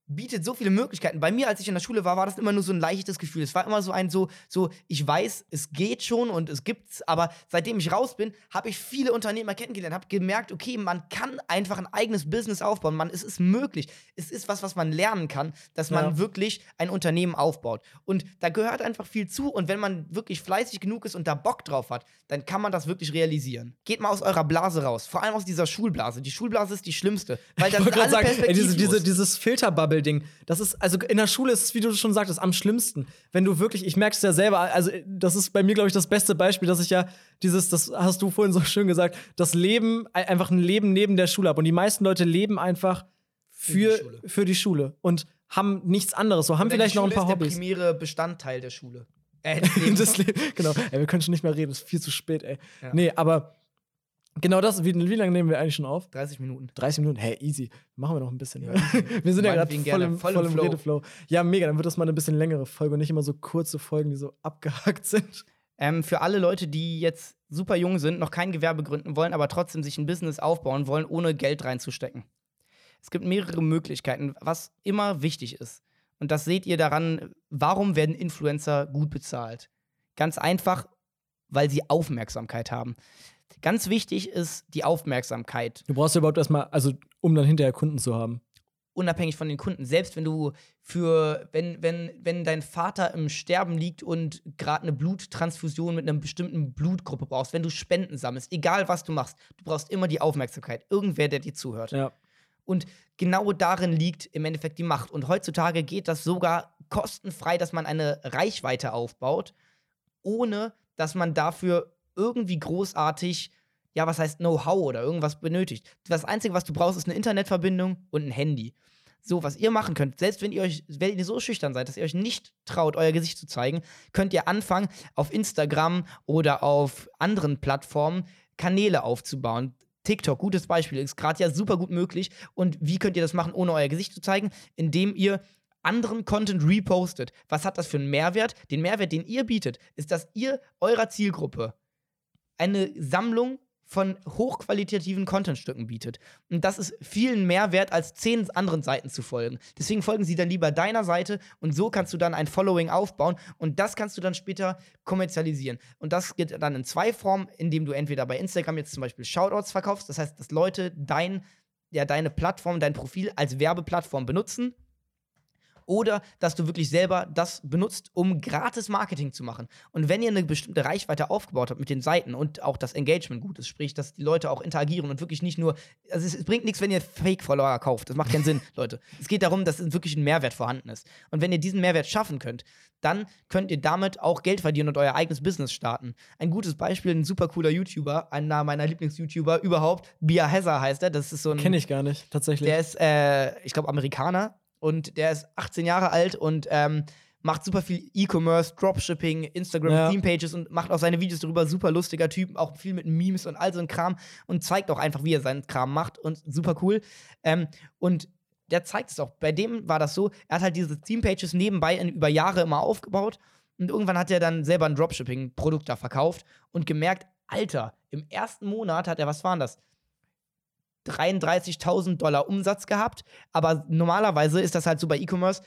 bietet so viele Möglichkeiten. Bei mir, als ich in der Schule war, war das immer nur so ein leichtes Gefühl. Es war immer so ein so, so ich weiß, es geht schon und es gibt's, aber seitdem ich raus bin, habe ich viele Unternehmer kennengelernt, habe gemerkt, okay, man kann einfach ein eigenes Business aufbauen. Man, es ist möglich. Es ist was, was man lernen kann, dass man Ja. wirklich ein Unternehmen aufbaut. Und da gehört einfach viel zu. Und wenn man wirklich fleißig genug ist und da Bock drauf hat, dann kann man das wirklich realisieren. Geht mal aus eurer Blase raus. Vor allem aus dieser Schulblase. Die Schulblase ist die schlimmste. Weil da Ich sind wollte alle gerade sagen, ey, diese, diese, dieses Filterbubble-Ding, das ist, also in der Schule ist es, wie du schon sagtest, am schlimmsten. Wenn du wirklich, ich merke es ja selber, also das ist bei mir, glaube ich, das beste Beispiel, dass ich ja dieses, das hast du vorhin so schön gesagt, das Leben, ein- einfach ein Leben neben der Schule habe. Und die meisten Leute leben einfach die für, Schule. für die Schule und haben nichts anderes, so haben vielleicht die noch ein paar ist der Hobbys. primäre Bestandteil der Schule. Äh, des Lebens. das Leben, genau. Ey, wir können schon nicht mehr reden, ist viel zu spät, ey. Ja. Nee, aber genau das, wie, wie lange nehmen wir eigentlich schon auf? 30 Minuten. 30 Minuten, hey, easy. Machen wir noch ein bisschen. wir sind ja gerade voll im, Voll voll im Flow. Redeflow. Ja, mega, dann wird das mal eine bisschen längere Folge und nicht immer so kurze Folgen, die so abgehakt sind. Ähm, für alle Leute, die jetzt super jung sind, noch kein Gewerbe gründen wollen, aber trotzdem sich ein Business aufbauen wollen, ohne Geld reinzustecken. Es gibt mehrere Möglichkeiten, was immer wichtig ist. Und das seht ihr daran, warum werden Influencer gut bezahlt? Ganz einfach, weil sie Aufmerksamkeit haben. Ganz wichtig ist die Aufmerksamkeit. Du brauchst ja überhaupt erstmal, also um dann hinterher Kunden zu haben. unabhängig von den Kunden. Selbst wenn du für, wenn, wenn, wenn dein Vater im Sterben liegt und gerade eine Bluttransfusion mit einer bestimmten Blutgruppe brauchst, wenn du Spenden sammelst, egal was du machst, du brauchst immer die Aufmerksamkeit. Irgendwer, der dir zuhört. Ja. Und genau darin liegt im Endeffekt die Macht. Und heutzutage geht das sogar kostenfrei, dass man eine Reichweite aufbaut, ohne dass man dafür irgendwie großartig, ja, was heißt Know-how oder irgendwas benötigt. Das Einzige, was du brauchst, ist eine Internetverbindung und ein Handy. So, was ihr machen könnt, selbst wenn ihr euch, wenn ihr so schüchtern seid, dass ihr euch nicht traut, euer Gesicht zu zeigen, könnt ihr anfangen, auf Instagram oder auf anderen Plattformen Kanäle aufzubauen. TikTok, gutes Beispiel, ist gerade ja super gut möglich. Und wie könnt ihr das machen, ohne euer Gesicht zu zeigen? Indem ihr anderen Content repostet. Was hat das für einen Mehrwert? Den Mehrwert, den ihr bietet, ist, dass ihr eurer Zielgruppe eine Sammlung von hochqualitativen Contentstücken bietet. Und das ist vielen mehr wert, als zehn anderen Seiten zu folgen. Deswegen folgen sie dann lieber deiner Seite und so kannst du dann ein Following aufbauen und das kannst du dann später kommerzialisieren. Und das geht dann in zwei Formen, indem du entweder bei Instagram jetzt zum Beispiel Shoutouts verkaufst, das heißt, dass Leute dein, ja, deine Plattform, dein Profil als Werbeplattform benutzen oder dass du wirklich selber das benutzt, um gratis Marketing zu machen. Und wenn ihr eine bestimmte Reichweite aufgebaut habt mit den Seiten und auch das Engagement gut ist, sprich, dass die Leute auch interagieren und wirklich nicht nur, also es, es bringt nichts, wenn ihr Fake-Follower kauft. Das macht keinen Sinn, Leute. Es geht darum, dass wirklich ein Mehrwert vorhanden ist. Und wenn ihr diesen Mehrwert schaffen könnt, dann könnt ihr damit auch Geld verdienen und euer eigenes Business starten. Ein gutes Beispiel, ein super cooler YouTuber, einer meiner Lieblings-YouTuber überhaupt, Bia Hezzer heißt er. Das ist so ein. Kenne ich gar nicht, tatsächlich. Der ist, äh, ich glaube, Amerikaner und der ist 18 Jahre alt und ähm, macht super viel E-Commerce, Dropshipping, Instagram, Ja. Theme-Pages und macht auch seine Videos darüber. Super lustiger Typ, auch viel mit Memes und all so ein Kram und zeigt auch einfach, wie er seinen Kram macht und super cool. Ähm, und der zeigt es auch. Bei dem war das so, er hat halt diese Theme-Pages nebenbei in, über Jahre immer aufgebaut und irgendwann hat er dann selber ein Dropshipping-Produkt da verkauft und gemerkt, Alter, im ersten Monat hat er, was waren das? 33.000 Dollar Umsatz gehabt, aber normalerweise ist das halt so bei E-Commerce,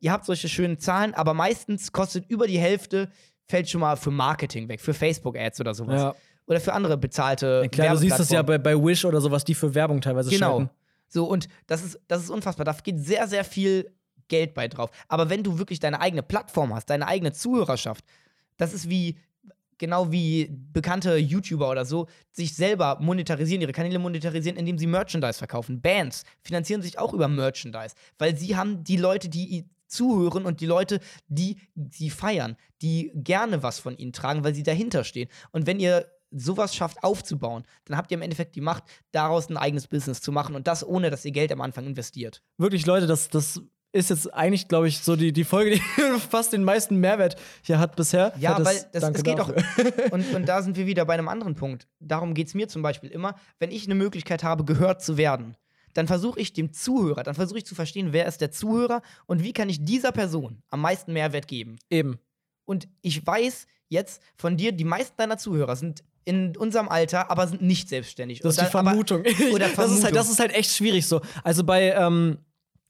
ihr habt solche schönen Zahlen, aber meistens kostet über die Hälfte, fällt schon mal für Marketing weg, für Facebook-Ads oder sowas. Ja. Oder für andere bezahlte Klar, du siehst das ja bei, bei Wish oder so, was die für Werbung teilweise Genau. schalten. So, und das ist, das ist unfassbar. Da geht sehr, sehr viel Geld bei drauf. Aber wenn du wirklich deine eigene Plattform hast, deine eigene Zuhörerschaft, das ist wie, genau wie bekannte YouTuber oder so, sich selber monetarisieren, ihre Kanäle monetarisieren, indem sie Merchandise verkaufen. Bands finanzieren sich auch über Merchandise, weil sie haben die Leute, die zuhören und die Leute, die sie feiern, die gerne was von ihnen tragen, weil sie dahinter stehen. Und wenn ihr sowas schafft aufzubauen, dann habt ihr im Endeffekt die Macht, daraus ein eigenes Business zu machen und das ohne, dass ihr Geld am Anfang investiert. Wirklich, Leute, das, das ist jetzt eigentlich, glaube ich, so die, die Folge, die fast den meisten Mehrwert hier hat bisher. Ja, Fettes weil das, es geht dafür. auch. Und, und da sind wir wieder bei einem anderen Punkt. Darum geht es mir zum Beispiel immer, wenn ich eine Möglichkeit habe, gehört zu werden, dann versuche ich dem Zuhörer, dann versuche ich zu verstehen, wer ist der Zuhörer und wie kann ich dieser Person am meisten Mehrwert geben. Eben. Und ich weiß jetzt von dir, die meisten deiner Zuhörer sind in unserem Alter, aber sind nicht selbstständig. Das ist Und die dann- aber- Vermutung. oder Das, ist halt, Vermutung. das ist halt echt schwierig so. Also bei, ähm,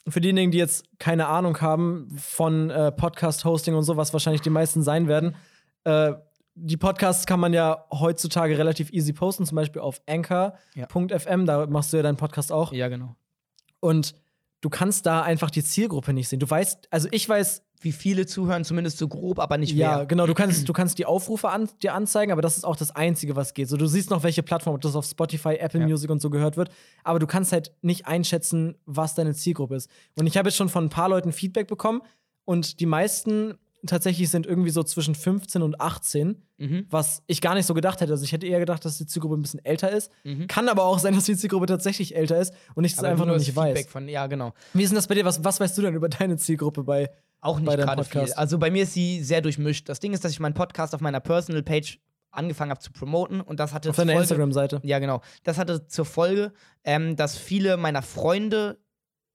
für diejenigen, die jetzt keine Ahnung haben von äh, Podcast-Hosting und so, was wahrscheinlich die meisten sein werden, äh, die Podcasts kann man ja heutzutage relativ easy posten, zum Beispiel auf anchor.fm, da machst du ja deinen Podcast auch. Ja, genau. Und du kannst da einfach die Zielgruppe nicht sehen. Du weißt, also ich weiß, Wie viele zuhören, zumindest so grob, aber nicht ja, wer. genau, du kannst, du kannst die Aufrufe an, dir anzeigen, aber das ist auch das Einzige, was geht. So, du siehst noch, welche Plattform, ob das auf Spotify, Apple Ja. Music und so gehört wird, aber du kannst halt nicht einschätzen, was deine Zielgruppe ist. Und ich habe jetzt schon von ein paar Leuten Feedback bekommen und die meisten tatsächlich sind irgendwie so zwischen 15 und 18, Mhm. was ich gar nicht so gedacht hätte. Also ich hätte eher gedacht, dass die Zielgruppe ein bisschen älter ist. Mhm. Kann aber auch sein, dass die Zielgruppe tatsächlich älter ist und ich es einfach das nicht Feedback weiß. Von, ja, genau. Wie ist denn das bei dir? Was, was weißt du denn über deine Zielgruppe bei? Auch nicht gerade viel. Also bei mir ist sie sehr durchmischt. Das Ding ist, dass ich meinen Podcast auf meiner Personal Page angefangen habe zu promoten und das hatte Auf zur deiner Folge- Instagram-Seite? Ja, genau. Das hatte zur Folge, ähm, dass viele meiner Freunde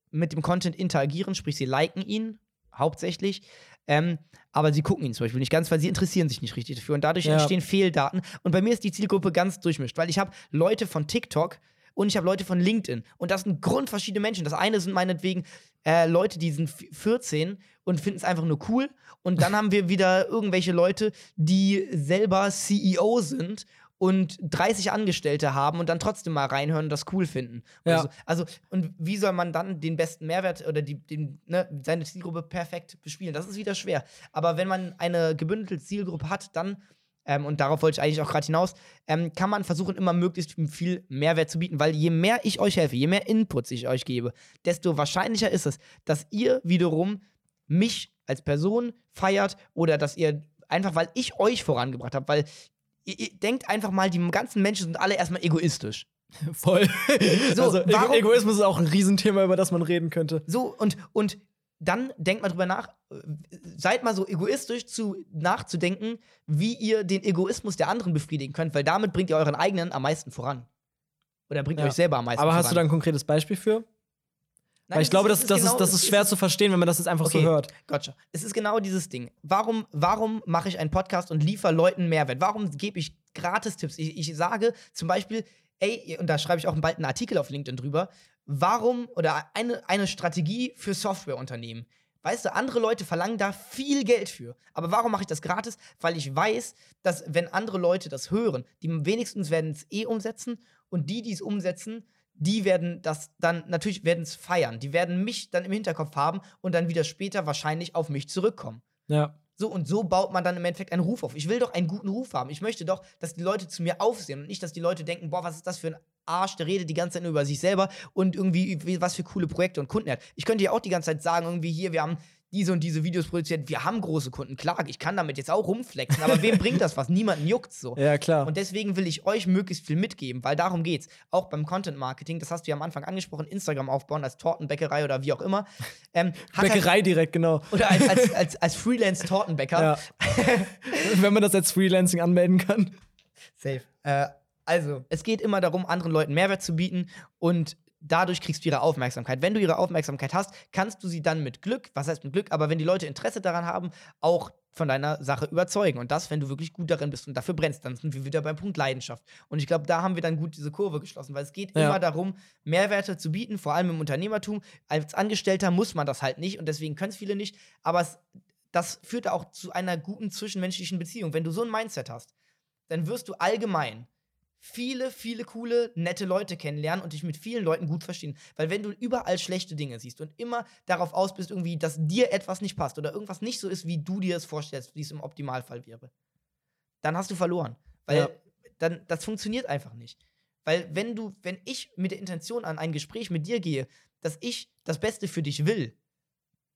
mit dem Content interagieren, sprich, sie liken ihn hauptsächlich. Ähm, aber sie gucken ihn zum Beispiel nicht ganz, weil sie interessieren sich nicht richtig dafür. Und dadurch Ja. entstehen Fehldaten. Und bei mir ist die Zielgruppe ganz durchmischt, weil ich habe Leute von TikTok und ich habe Leute von LinkedIn. Und das sind grundverschiedene Menschen. Das eine sind meinetwegen äh, Leute, die sind 14 und finden es einfach nur cool. Und dann haben wir wieder irgendwelche Leute, die selber CEO sind und 30 Angestellte haben und dann trotzdem mal reinhören und das cool finden. Ja. so. Also, und wie soll man dann den besten Mehrwert oder die, den, ne, seine Zielgruppe perfekt bespielen? Das ist wieder schwer. Aber wenn man eine gebündelte Zielgruppe hat, dann, ähm, und darauf wollte ich eigentlich auch gerade hinaus, ähm, kann man versuchen, immer möglichst viel Mehrwert zu bieten, weil je mehr ich euch helfe, je mehr Inputs ich euch gebe, desto wahrscheinlicher ist es, dass ihr wiederum mich als Person feiert oder dass ihr einfach, weil ich euch vorangebracht habe, weil ihr, ihr denkt einfach mal, die ganzen Menschen sind alle erstmal egoistisch. Voll. So, also warum- Egoismus ist auch ein Riesenthema, über das man reden könnte. So, und, und dann denkt mal drüber nach, äh, seid mal so egoistisch zu nachzudenken, wie ihr den Egoismus der anderen befriedigen könnt, weil damit bringt ihr euren eigenen am meisten voran. Oder bringt ihr Ja. euch selber am meisten Aber voran. hast du da ein konkretes Beispiel für? Nein, Weil ich glaube, ist- das, es das, ist, genau- das es ist schwer zu verstehen, wenn man das jetzt einfach Okay. so hört. Gotcha. Es ist genau dieses Ding. Warum, warum mache ich einen Podcast und liefere Leuten Mehrwert? Warum gebe ich Gratis-Tipps? Ich, ich sage zum Beispiel, ey, und da schreibe ich auch bald einen Artikel auf LinkedIn drüber, warum oder eine, eine Strategie für Softwareunternehmen. Weißt du, andere Leute verlangen da viel Geld für. Aber warum mache ich das gratis? Weil ich weiß, dass wenn andere Leute das hören, die wenigstens werden es eh umsetzen und die, die es umsetzen, die werden das dann natürlich werden es feiern. Die werden mich dann im Hinterkopf haben und dann wieder später wahrscheinlich auf mich zurückkommen. Ja. So, und so baut man dann im Endeffekt einen Ruf auf. Ich will doch einen guten Ruf haben. Ich möchte doch, dass die Leute zu mir aufsehen und nicht, dass die Leute denken, boah, was ist das für ein Arsch, der redet die ganze Zeit nur über sich selber und irgendwie wie- was für coole Projekte und Kunden hat. Ich könnte ja auch die ganze Zeit sagen, irgendwie hier, wir haben diese und diese Videos produziert. Wir haben große Kunden, klar, ich kann damit jetzt auch rumflexen, aber wem bringt das was? Niemanden juckt so. Ja, klar. Und deswegen will ich euch möglichst viel mitgeben, weil darum geht's. Auch beim Content Marketing, das hast du ja am Anfang angesprochen, Instagram aufbauen als Tortenbäckerei oder wie auch immer. Ähm, halt- Bäckerei direkt, genau. oder als, als, als, als Freelance-Tortenbäcker. Ja. Wenn man das als Freelancing anmelden kann. Safe. Äh, also, es geht immer darum, anderen Leuten Mehrwert zu bieten und dadurch kriegst du ihre Aufmerksamkeit. Wenn du ihre Aufmerksamkeit hast, kannst du sie dann mit Glück, was heißt mit Glück, aber wenn die Leute Interesse daran haben, auch von deiner Sache überzeugen. Und das, wenn du wirklich gut darin bist und dafür brennst, dann sind wir wieder beim Punkt Leidenschaft. Und ich glaube, da haben wir dann gut diese Kurve geschlossen, weil es geht Ja. immer darum, Mehrwerte zu bieten, vor allem im Unternehmertum. Als Angestellter muss man das halt nicht und deswegen können es viele nicht. Aber es, das führt auch zu einer guten zwischenmenschlichen Beziehung. Wenn du so ein Mindset hast, dann wirst du allgemein viele, viele coole, nette Leute kennenlernen und dich mit vielen Leuten gut verstehen. Weil wenn du überall schlechte Dinge siehst und immer darauf aus bist, irgendwie, dass dir etwas nicht passt oder irgendwas nicht so ist, wie du dir es vorstellst, wie es im Optimalfall wäre, dann hast du verloren. Weil Ja. dann, das funktioniert einfach nicht. Weil wenn du, wenn ich mit der Intention an ein Gespräch mit dir gehe, dass ich das Beste für dich will,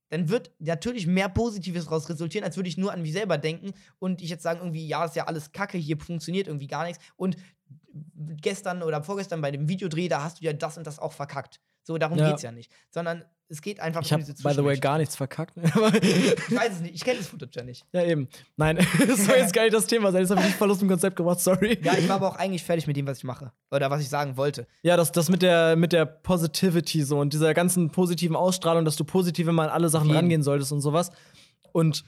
dann wird natürlich mehr Positives daraus resultieren, als würde ich nur an mich selber denken und ich jetzt sagen, irgendwie, ja, ist ja alles Kacke, hier funktioniert irgendwie gar nichts. Und gestern oder vorgestern bei dem Videodreh, da hast du ja das und das auch verkackt. So, darum Ja. geht's ja nicht. Sondern es geht einfach Ich habe, diese by the way, gar nichts verkackt. Ich weiß es nicht, ich kenne das Footage ja nicht. ja, eben. Nein, das soll jetzt gar nicht das Thema sein. Jetzt habe ich dich voll aus dem Konzept gebracht, sorry. Ja, ich war aber auch eigentlich fertig mit dem, was ich mache. Oder was ich sagen wollte. Ja, das, das mit der, mit der Positivity so und dieser ganzen positiven Ausstrahlung, dass du positiv immer an alle Sachen rangehen solltest und sowas. Und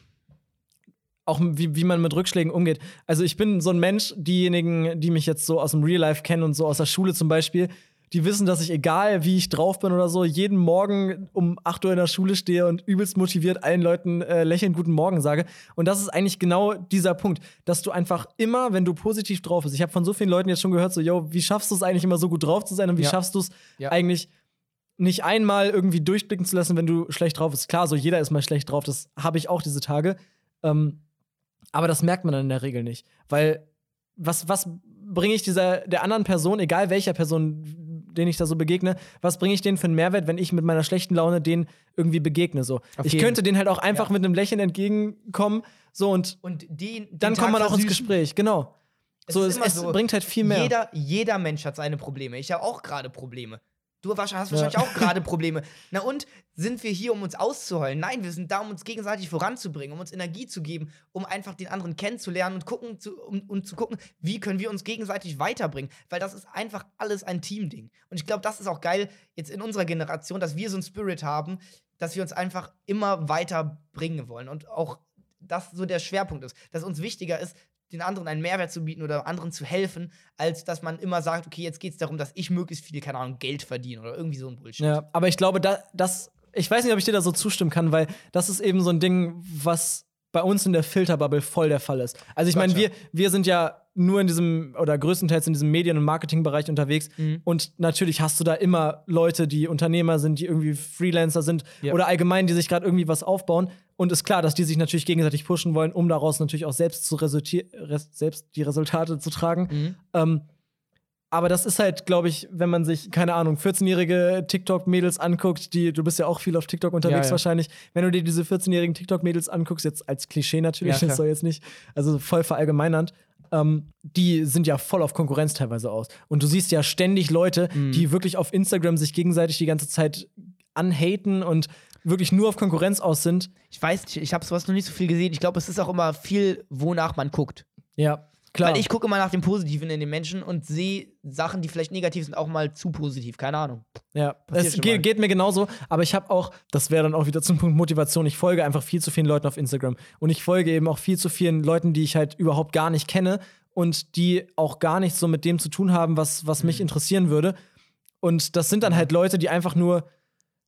auch wie, wie man mit Rückschlägen umgeht. Also ich bin so ein Mensch, diejenigen, die mich jetzt so aus dem Real Life kennen und so aus der Schule zum Beispiel, die wissen, dass ich, egal wie ich drauf bin oder so, jeden Morgen um 8 Uhr in der Schule stehe und übelst motiviert allen Leuten äh, lächelnd Guten Morgen sage. Und das ist eigentlich genau dieser Punkt, dass du einfach immer, wenn du positiv drauf bist, ich habe von so vielen Leuten jetzt schon gehört, so, yo, wie schaffst du es eigentlich immer so gut drauf zu sein und wie Ja. schaffst du es Ja. eigentlich nicht einmal irgendwie durchblicken zu lassen, wenn du schlecht drauf bist. Klar, so jeder ist mal schlecht drauf, das habe ich auch diese Tage. Ähm, aber das merkt man dann in der Regel nicht. Weil, was, was bringe ich dieser, der anderen Person, egal welcher Person, den ich da so begegne, was bringe ich denen für einen Mehrwert, wenn ich mit meiner schlechten Laune denen irgendwie begegne? So. Auf Ich jeden. könnte denen halt auch einfach Ja. mit einem Lächeln entgegenkommen, so und Und die, den dann Tag kommt man auch ins. Gespräch, genau. Es so, ist es, immer es so, bringt halt viel mehr. Jeder, jeder Mensch hat seine Probleme. Ich habe auch gerade Probleme. Du hast Ja. wahrscheinlich auch gerade Probleme. Na und sind wir hier, um uns auszuheulen? Nein, wir sind da, um uns gegenseitig voranzubringen, um uns Energie zu geben, um einfach den anderen kennenzulernen und gucken zu, um, und zu gucken, wie können wir uns gegenseitig weiterbringen. Weil das ist einfach alles ein Teamding. Und ich glaube, das ist auch geil jetzt in unserer Generation, dass wir so einen Spirit haben, dass wir uns einfach immer weiterbringen wollen und auch das so der Schwerpunkt ist, dass uns wichtiger ist, den anderen einen Mehrwert zu bieten oder anderen zu helfen, als dass man immer sagt, okay, jetzt geht es darum, dass ich möglichst viel, keine Ahnung, Geld verdiene oder irgendwie so ein Bullshit. Ja, aber ich glaube, da, das, ich weiß nicht, ob ich dir da so zustimmen kann, weil das ist eben so ein Ding, was bei uns in der Filterbubble voll der Fall ist. Also ich meine, wir, wir sind ja nur in diesem oder größtenteils in diesem Medien- und Marketingbereich unterwegs. Mhm. Und natürlich hast du da immer Leute, die Unternehmer sind, die irgendwie Freelancer sind Ja. oder allgemein, die sich gerade irgendwie was aufbauen. Und ist klar, dass die sich natürlich gegenseitig pushen wollen, um daraus natürlich auch selbst, zu resulti- res selbst die Resultate zu tragen. Mhm. Ähm, aber das ist halt, glaube ich, wenn man sich, keine Ahnung, 14-jährige TikTok-Mädels anguckt, die, du bist ja auch viel auf TikTok unterwegs Ja, ja. wahrscheinlich, wenn du dir diese 14-jährigen TikTok-Mädels anguckst, jetzt als Klischee natürlich, Ja, das soll jetzt nicht, also voll verallgemeinernd, ähm, die sind ja voll auf Konkurrenz teilweise aus. Und du siehst ja ständig Leute, Mhm. die wirklich auf Instagram sich gegenseitig die ganze Zeit anhaten und wirklich nur auf Konkurrenz aus sind. Ich weiß nicht, ich habe sowas noch nicht so viel gesehen. Ich glaube, es ist auch immer viel, wonach man guckt. Ja, klar. Weil ich gucke immer nach dem Positiven in den Menschen und sehe Sachen, die vielleicht negativ sind, auch mal zu positiv. Keine Ahnung. Ja, es mal. geht, geht mir genauso, aber ich habe auch, das wäre dann auch wieder zum Punkt Motivation, ich folge einfach viel zu vielen Leuten auf Instagram und ich folge eben auch viel zu vielen Leuten, die ich halt überhaupt gar nicht kenne und die auch gar nichts so mit dem zu tun haben, was, was Mhm. mich interessieren würde. Und das sind dann halt Leute, die einfach nur,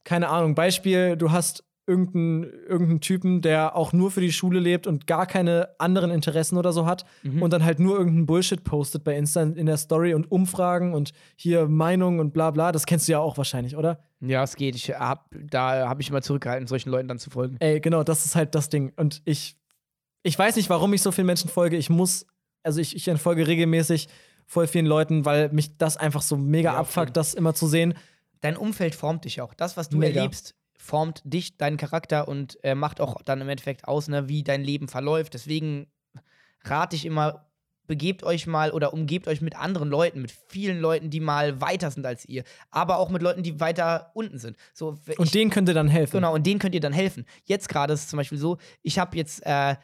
keine Ahnung, Beispiel, du hast irgendeinen irgendeinen Typen, der auch nur für die Schule lebt und gar keine anderen Interessen oder so hat Mhm. und dann halt nur irgendeinen Bullshit postet bei Insta in der Story und Umfragen und hier Meinungen und bla bla. Das kennst du ja auch wahrscheinlich, oder? Ja, es geht. Ich hab, da habe ich immer zurückgehalten, solchen Leuten dann zu folgen. Ey, genau, das ist halt das Ding. Und ich, ich weiß nicht, warum ich so vielen Menschen folge. Ich muss, also ich, ich entfolge regelmäßig voll vielen Leuten, weil mich das einfach so mega Ja, abfuckt, das immer zu sehen. Dein Umfeld formt dich auch. Das, was du Mega. erlebst, formt dich, deinen Charakter und äh, macht auch dann im Endeffekt aus, ne, wie dein Leben verläuft. Deswegen rate ich immer, begebt euch mal oder umgebt euch mit anderen Leuten, mit vielen Leuten, die mal weiter sind als ihr, aber auch mit Leuten, die weiter unten sind. So, ich, Und denen könnt ihr dann helfen. Genau, und denen könnt ihr dann helfen. Jetzt gerade ist es zum Beispiel so, ich habe jetzt äh,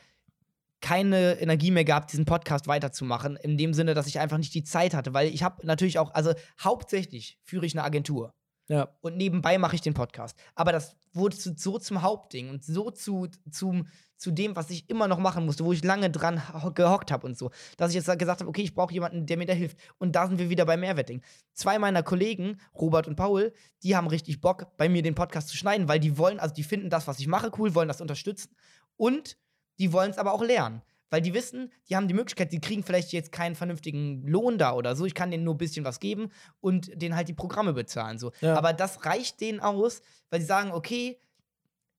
keine Energie mehr gehabt, diesen Podcast weiterzumachen, in dem Sinne, dass ich einfach nicht die Zeit hatte, weil ich habe natürlich auch, also hauptsächlich führe ich eine Agentur. Ja. Und nebenbei mache ich den Podcast. Aber das wurde so zum Hauptding und so zu, zum, zu dem, was ich immer noch machen musste, wo ich lange dran ho- gehockt habe und so, dass ich jetzt gesagt habe, okay, ich brauche jemanden, der mir da hilft. Und da sind wir wieder bei Mehrwertding. Zwei meiner Kollegen, Robert und Paul, die haben richtig Bock, bei mir den Podcast zu schneiden, weil die wollen, also die finden das, was ich mache, cool, wollen das unterstützen. Und die wollen es aber auch lernen. Weil die wissen, die haben die Möglichkeit, die kriegen vielleicht jetzt keinen vernünftigen Lohn da oder so. Ich kann denen nur ein bisschen was geben und denen halt die Programme bezahlen. So. Ja. Aber das reicht denen aus, weil sie sagen, okay,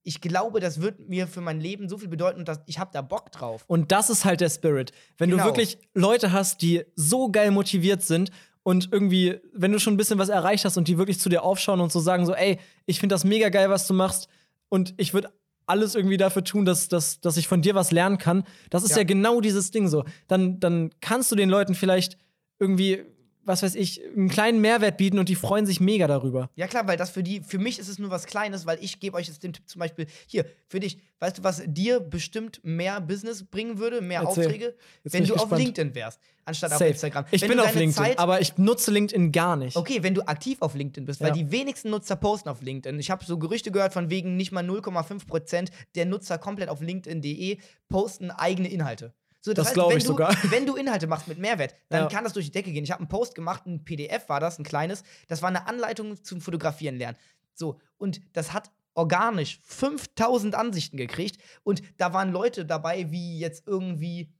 ich glaube, das wird mir für mein Leben so viel bedeuten und das, ich habe da Bock drauf. Und das ist halt der Spirit. Wenn Genau. du wirklich Leute hast, die so geil motiviert sind und irgendwie, wenn du schon ein bisschen was erreicht hast und die wirklich zu dir aufschauen und so sagen, so, ey, ich finde das mega geil, was du machst und ich würde alles irgendwie dafür tun, dass, dass, dass ich von dir was lernen kann. Das ist ja, Ja. genau dieses Ding so. Dann, dann kannst du den Leuten vielleicht irgendwie, was weiß ich, einen kleinen Mehrwert bieten und die freuen sich mega darüber. Ja klar, weil das für die, für mich ist es nur was Kleines, weil ich gebe euch jetzt den Tipp zum Beispiel, hier, für dich, weißt du, was dir bestimmt mehr Business bringen würde, mehr Erzähl. Aufträge, Jetzt wenn du auf gespannt. LinkedIn wärst, anstatt auf Safe. Instagram. Ich wenn bin auf LinkedIn, Zeit, aber ich nutze LinkedIn gar nicht. Okay, wenn du aktiv auf LinkedIn bist, Ja. weil die wenigsten Nutzer posten auf LinkedIn. Ich habe so Gerüchte gehört von wegen nicht mal 0,5% der Nutzer komplett auf LinkedIn.de posten eigene Inhalte. So, Das glaub wenn ich du, sogar. Wenn du Inhalte machst mit Mehrwert, dann Ja. kann das durch die Decke gehen. Ich habe einen Post gemacht, ein PDF war das, ein kleines. Das war eine Anleitung zum Fotografieren lernen. So, und das hat organisch 5000 Ansichten gekriegt. Und da waren Leute dabei, wie jetzt irgendwie,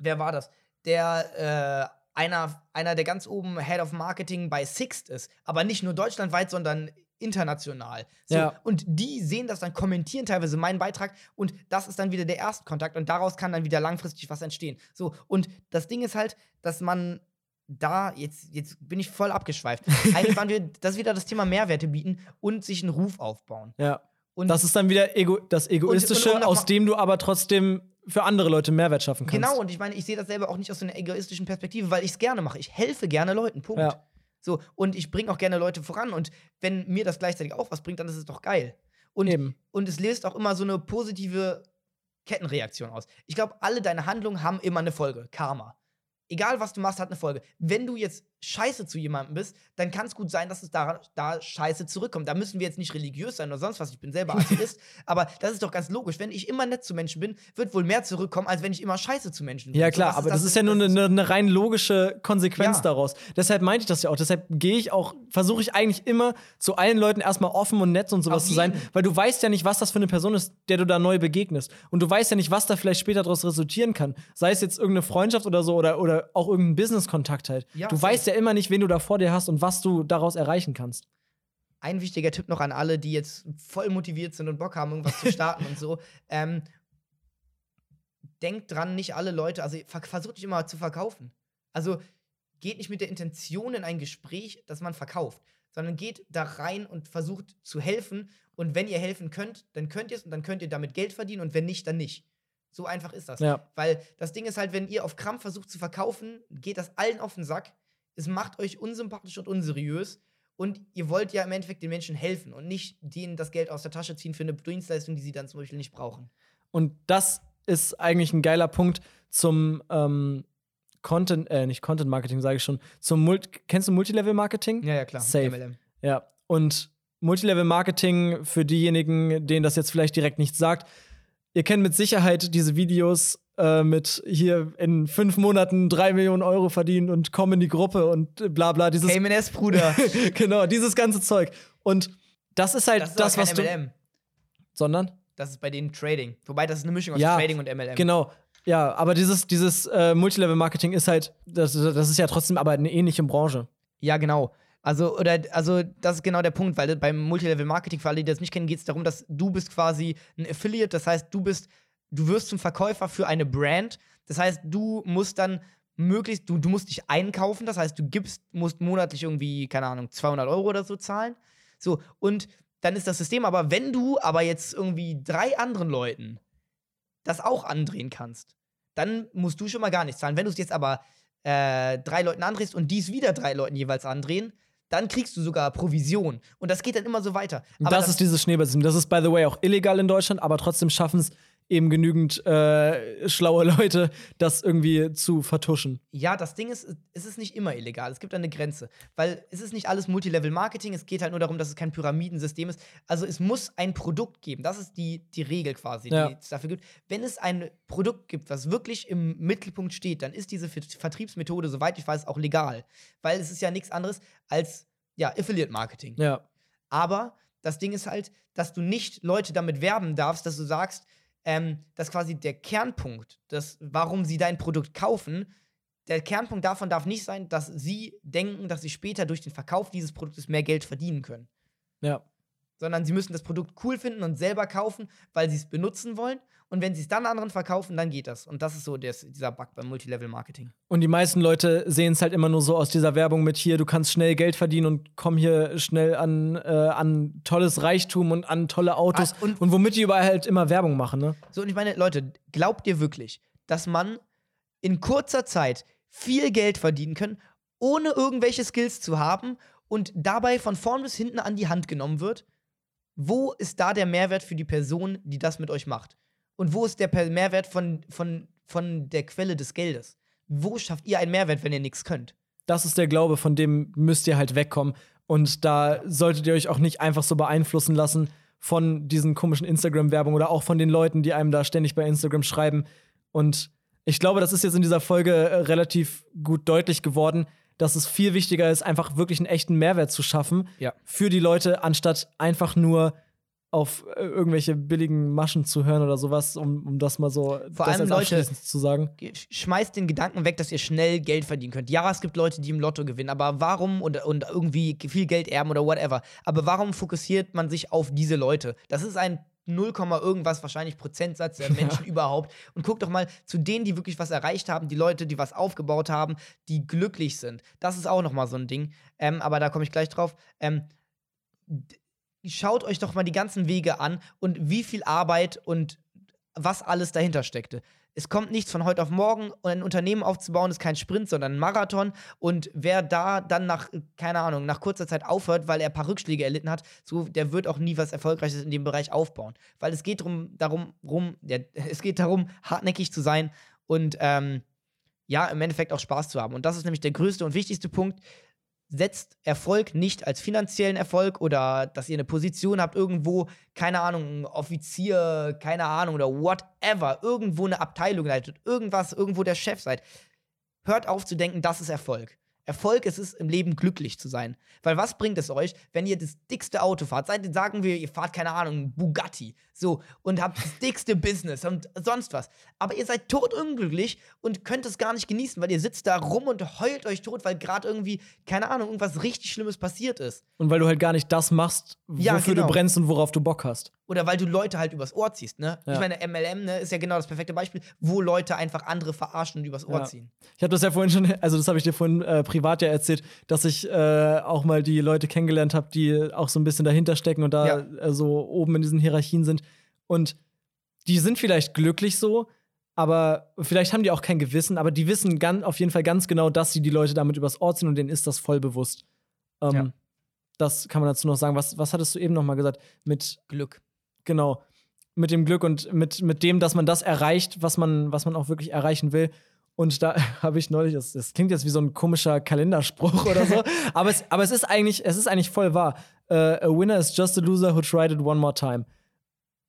wer war das? Der, äh, einer, einer, der ganz oben Head of Marketing bei Sixt ist. Aber nicht nur deutschlandweit, sondern international. So, Ja. Und die sehen das dann, kommentieren teilweise meinen Beitrag und das ist dann wieder der Erstkontakt und daraus kann dann wieder langfristig was entstehen. So, und das Ding ist halt, dass man da, jetzt, jetzt bin ich voll abgeschweift. Eigentlich waren wir, das ist wieder das Thema Mehrwerte bieten und sich einen Ruf aufbauen. Ja. Und Das ist dann wieder ego das Egoistische, und um noch aus dem du aber trotzdem für andere Leute Mehrwert schaffen kannst. Genau, und ich meine, ich sehe das selber auch nicht aus so einer egoistischen Perspektive, weil ich es gerne mache. Ich helfe gerne Leuten, Punkt. Ja. So, und ich bringe auch gerne Leute voran. Und wenn mir das gleichzeitig auch was bringt, dann ist es doch geil. Und, Eben. und es löst auch immer so eine positive Kettenreaktion aus. Ich glaube, alle deine Handlungen haben immer eine Folge. Karma. Egal, was du machst, hat eine Folge. Wenn du jetzt scheiße zu jemandem bist, dann kann es gut sein, dass es da, da scheiße zurückkommt. Da müssen wir jetzt nicht religiös sein oder sonst was. Ich bin selber Atheist. aber das ist doch ganz logisch. Wenn ich immer nett zu Menschen bin, wird wohl mehr zurückkommen, als wenn ich immer scheiße zu Menschen bin. Ja, So, klar, was aber das, ist ja nur das eine, eine rein logische Konsequenz Ja. daraus. Deshalb meinte ich das ja auch. Deshalb gehe ich auch, versuche ich eigentlich immer zu allen Leuten erstmal offen und nett und sowas zu sein, weil du weißt ja nicht, was das für eine Person ist, der du da neu begegnest. Und du weißt ja nicht, was da vielleicht später daraus resultieren kann. Sei es jetzt irgendeine Freundschaft oder so oder, oder auch irgendein Business-Kontakt halt. Ja, du weißt ja immer nicht, wen du da vor dir hast und was du daraus erreichen kannst. ein wichtiger Tipp noch an alle, die jetzt voll motiviert sind und Bock haben, irgendwas zu starten und so. Ähm, denkt dran, nicht alle Leute, also ver versucht nicht immer zu verkaufen. Also geht nicht mit der Intention in ein Gespräch, dass man verkauft, sondern geht da rein und versucht zu helfen. Und wenn ihr helfen könnt, dann könnt ihr es und dann könnt ihr damit Geld verdienen und wenn nicht, dann nicht. So einfach ist das. Ja. Weil das Ding ist halt, wenn ihr auf Krampf versucht zu verkaufen, geht das allen auf den Sack. Es macht euch unsympathisch und unseriös. Und ihr wollt ja im Endeffekt den Menschen helfen und nicht denen das Geld aus der Tasche ziehen für eine Dienstleistung, die sie dann zum Beispiel nicht brauchen. Und das ist eigentlich ein geiler Punkt zum ähm, Content, äh, nicht Content Marketing, sage ich schon. Zum Mult kennst du Multilevel Marketing? Ja, ja, klar. Safe. MLM. Ja. Und Multilevel Marketing für diejenigen, denen das jetzt vielleicht direkt nichts sagt. Ihr kennt mit Sicherheit diese Videos äh, mit hier in fünf Monaten drei Millionen Euro verdienen und kommen in die Gruppe und bla bla. Dieses, Cayman S, Bruder. genau, dieses ganze Zeug. Und das ist halt Das das, ist aber was kein du. MLM. Sondern? Das ist bei denen Trading. Wobei das ist eine Mischung aus Ja, Trading und MLM. Genau. Ja, aber dieses, dieses äh, Multilevel-Marketing ist halt, das, das ist ja trotzdem aber eine ähnliche Branche. Ja, genau. Also, oder, also, das ist genau der Punkt, weil beim Multilevel-Marketing, für alle, die das nicht kennen, geht es darum, dass du bist quasi ein Affiliate, das heißt, du bist, du wirst zum Verkäufer für eine Brand. Das heißt, du musst dann möglichst, du, du musst dich einkaufen, das heißt, du gibst, musst monatlich irgendwie, keine Ahnung, 200 Euro oder so zahlen. So, und dann ist das System. Aber wenn du aber jetzt irgendwie drei anderen Leuten das auch andrehen kannst, dann musst du schon mal gar nichts zahlen. Wenn du es jetzt aber äh, drei Leuten andrehst und dies wieder drei Leuten jeweils andrehen, dann kriegst du sogar Provision. Und das geht dann immer so weiter. Aber das, das ist dieses Schneeballsystem. Das ist, by the way, auch illegal in Deutschland, aber trotzdem schaffen es eben genügend äh, schlaue Leute, das irgendwie zu vertuschen. Ja, das Ding ist, es ist nicht immer illegal. Es gibt eine Grenze. Weil es ist nicht alles Multilevel-Marketing. Es geht halt nur darum, dass es kein Pyramidensystem ist. Also es muss ein Produkt geben. Das ist die, die Regel quasi, ja. die es dafür gibt. Wenn es ein Produkt gibt, was wirklich im Mittelpunkt steht, dann ist diese Vertriebsmethode, soweit ich weiß, auch legal. Weil es ist ja nichts anderes als ja, Affiliate-Marketing. Ja. Aber das Ding ist halt, dass du nicht Leute damit werben darfst, dass du sagst, ähm, dass quasi der Kernpunkt, das, warum sie dein Produkt kaufen, der Kernpunkt davon darf nicht sein, dass sie denken, dass sie später durch den Verkauf dieses Produktes mehr Geld verdienen können. Ja. Sondern sie müssen das Produkt cool finden und selber kaufen, weil sie es benutzen wollen. Und wenn sie es dann anderen verkaufen, dann geht das. Und das ist so des, dieser Bug beim Multilevel-Marketing. Und die meisten Leute sehen es halt immer nur so aus dieser Werbung mit hier, du kannst schnell Geld verdienen und komm hier schnell an, äh, an tolles Reichtum und an tolle Autos. Ah, und, und, womit die überall halt immer Werbung machen, ne? So, und ich meine, Leute, glaubt ihr wirklich, dass man in kurzer Zeit viel Geld verdienen kann, ohne irgendwelche Skills zu haben und dabei von vorn bis hinten an die Hand genommen wird? Wo ist da der Mehrwert für die Person, die das mit euch macht? Und wo ist der Mehrwert von, von, von der Quelle des Geldes? Wo schafft ihr einen Mehrwert, wenn ihr nichts könnt? Das ist der Glaube, von dem müsst ihr halt wegkommen. Und da solltet ihr euch auch nicht einfach so beeinflussen lassen von diesen komischen Instagram-Werbungen oder auch von den Leuten, die einem da ständig bei Instagram schreiben. Und ich glaube, das ist jetzt in dieser Folge äh, relativ gut deutlich geworden, dass es viel wichtiger ist, einfach wirklich einen echten Mehrwert zu schaffen ja. für die Leute, anstatt einfach nur auf äh, irgendwelche billigen Maschen zu hören oder sowas, um, um das mal so Vor allem Leute, zu sagen. Schmeißt den Gedanken weg, dass ihr schnell Geld verdienen könnt. Ja, es gibt Leute, die im Lotto gewinnen, aber warum und, und irgendwie viel Geld erben oder whatever. Aber warum fokussiert man sich auf diese Leute? Das ist ein 0, irgendwas wahrscheinlich Prozentsatz der Menschen überhaupt. Und guck doch mal zu denen, die wirklich was erreicht haben, die Leute, die was aufgebaut haben, die glücklich sind. Das ist auch noch mal so ein Ding. Ähm, aber da komme ich gleich drauf. Ähm, schaut euch doch mal die ganzen Wege an und wie viel Arbeit und was alles dahinter steckte. Es kommt nichts von heute auf morgen. Und ein Unternehmen aufzubauen ist kein Sprint, sondern ein Marathon. Und wer da dann nach, keine Ahnung, nach kurzer Zeit aufhört, weil er ein paar Rückschläge erlitten hat, so, der wird auch nie was Erfolgreiches in dem Bereich aufbauen. Weil es geht drum, darum, rum, ja, es geht darum, hartnäckig zu sein und ähm, ja, im Endeffekt auch Spaß zu haben. Und das ist nämlich der größte und wichtigste Punkt setzt Erfolg nicht als finanziellen Erfolg oder dass ihr eine Position habt irgendwo, keine Ahnung, Offizier, keine Ahnung oder whatever, irgendwo eine Abteilung leitet, irgendwas, irgendwo der Chef seid. Hört auf zu denken, das ist Erfolg. Erfolg ist es, im Leben glücklich zu sein. Weil was bringt es euch, wenn ihr das dickste Auto fahrt? Seid, sagen wir, ihr fahrt, keine Ahnung, Bugatti. So, und habt das dickste Business und sonst was. Aber ihr seid totunglücklich und könnt es gar nicht genießen, weil ihr sitzt da rum und heult euch tot, weil gerade irgendwie, keine Ahnung, irgendwas richtig Schlimmes passiert ist. Und weil du halt gar nicht das machst, wofür ja, genau. du brennst und worauf du Bock hast. Oder weil du Leute halt übers Ohr ziehst, ne? Ja. Ich meine, MLM ne, ist ja genau das perfekte Beispiel, wo Leute einfach andere verarschen und übers Ohr ja. ziehen. Ich habe das ja vorhin schon, also das habe ich dir vorhin äh, privat ja erzählt, dass ich äh, auch mal die Leute kennengelernt habe, die auch so ein bisschen dahinter stecken und da ja. äh, so oben in diesen Hierarchien sind. Und die sind vielleicht glücklich so, aber vielleicht haben die auch kein Gewissen, aber die wissen ganz, auf jeden Fall ganz genau, dass sie die Leute damit übers Ohr ziehen und denen ist das voll bewusst. Ähm, das kann man dazu noch sagen. Was, was hattest du eben noch mal gesagt? Mit Glück. Genau. Mit dem Glück und mit, mit dem, dass man das erreicht, was man, was man auch wirklich erreichen will. Und da habe ich neulich, das, das, klingt jetzt wie so ein komischer Kalenderspruch oder so, aber, es, aber es ist eigentlich, es ist eigentlich voll wahr. Uh, a winner is just a loser who tried it one more time.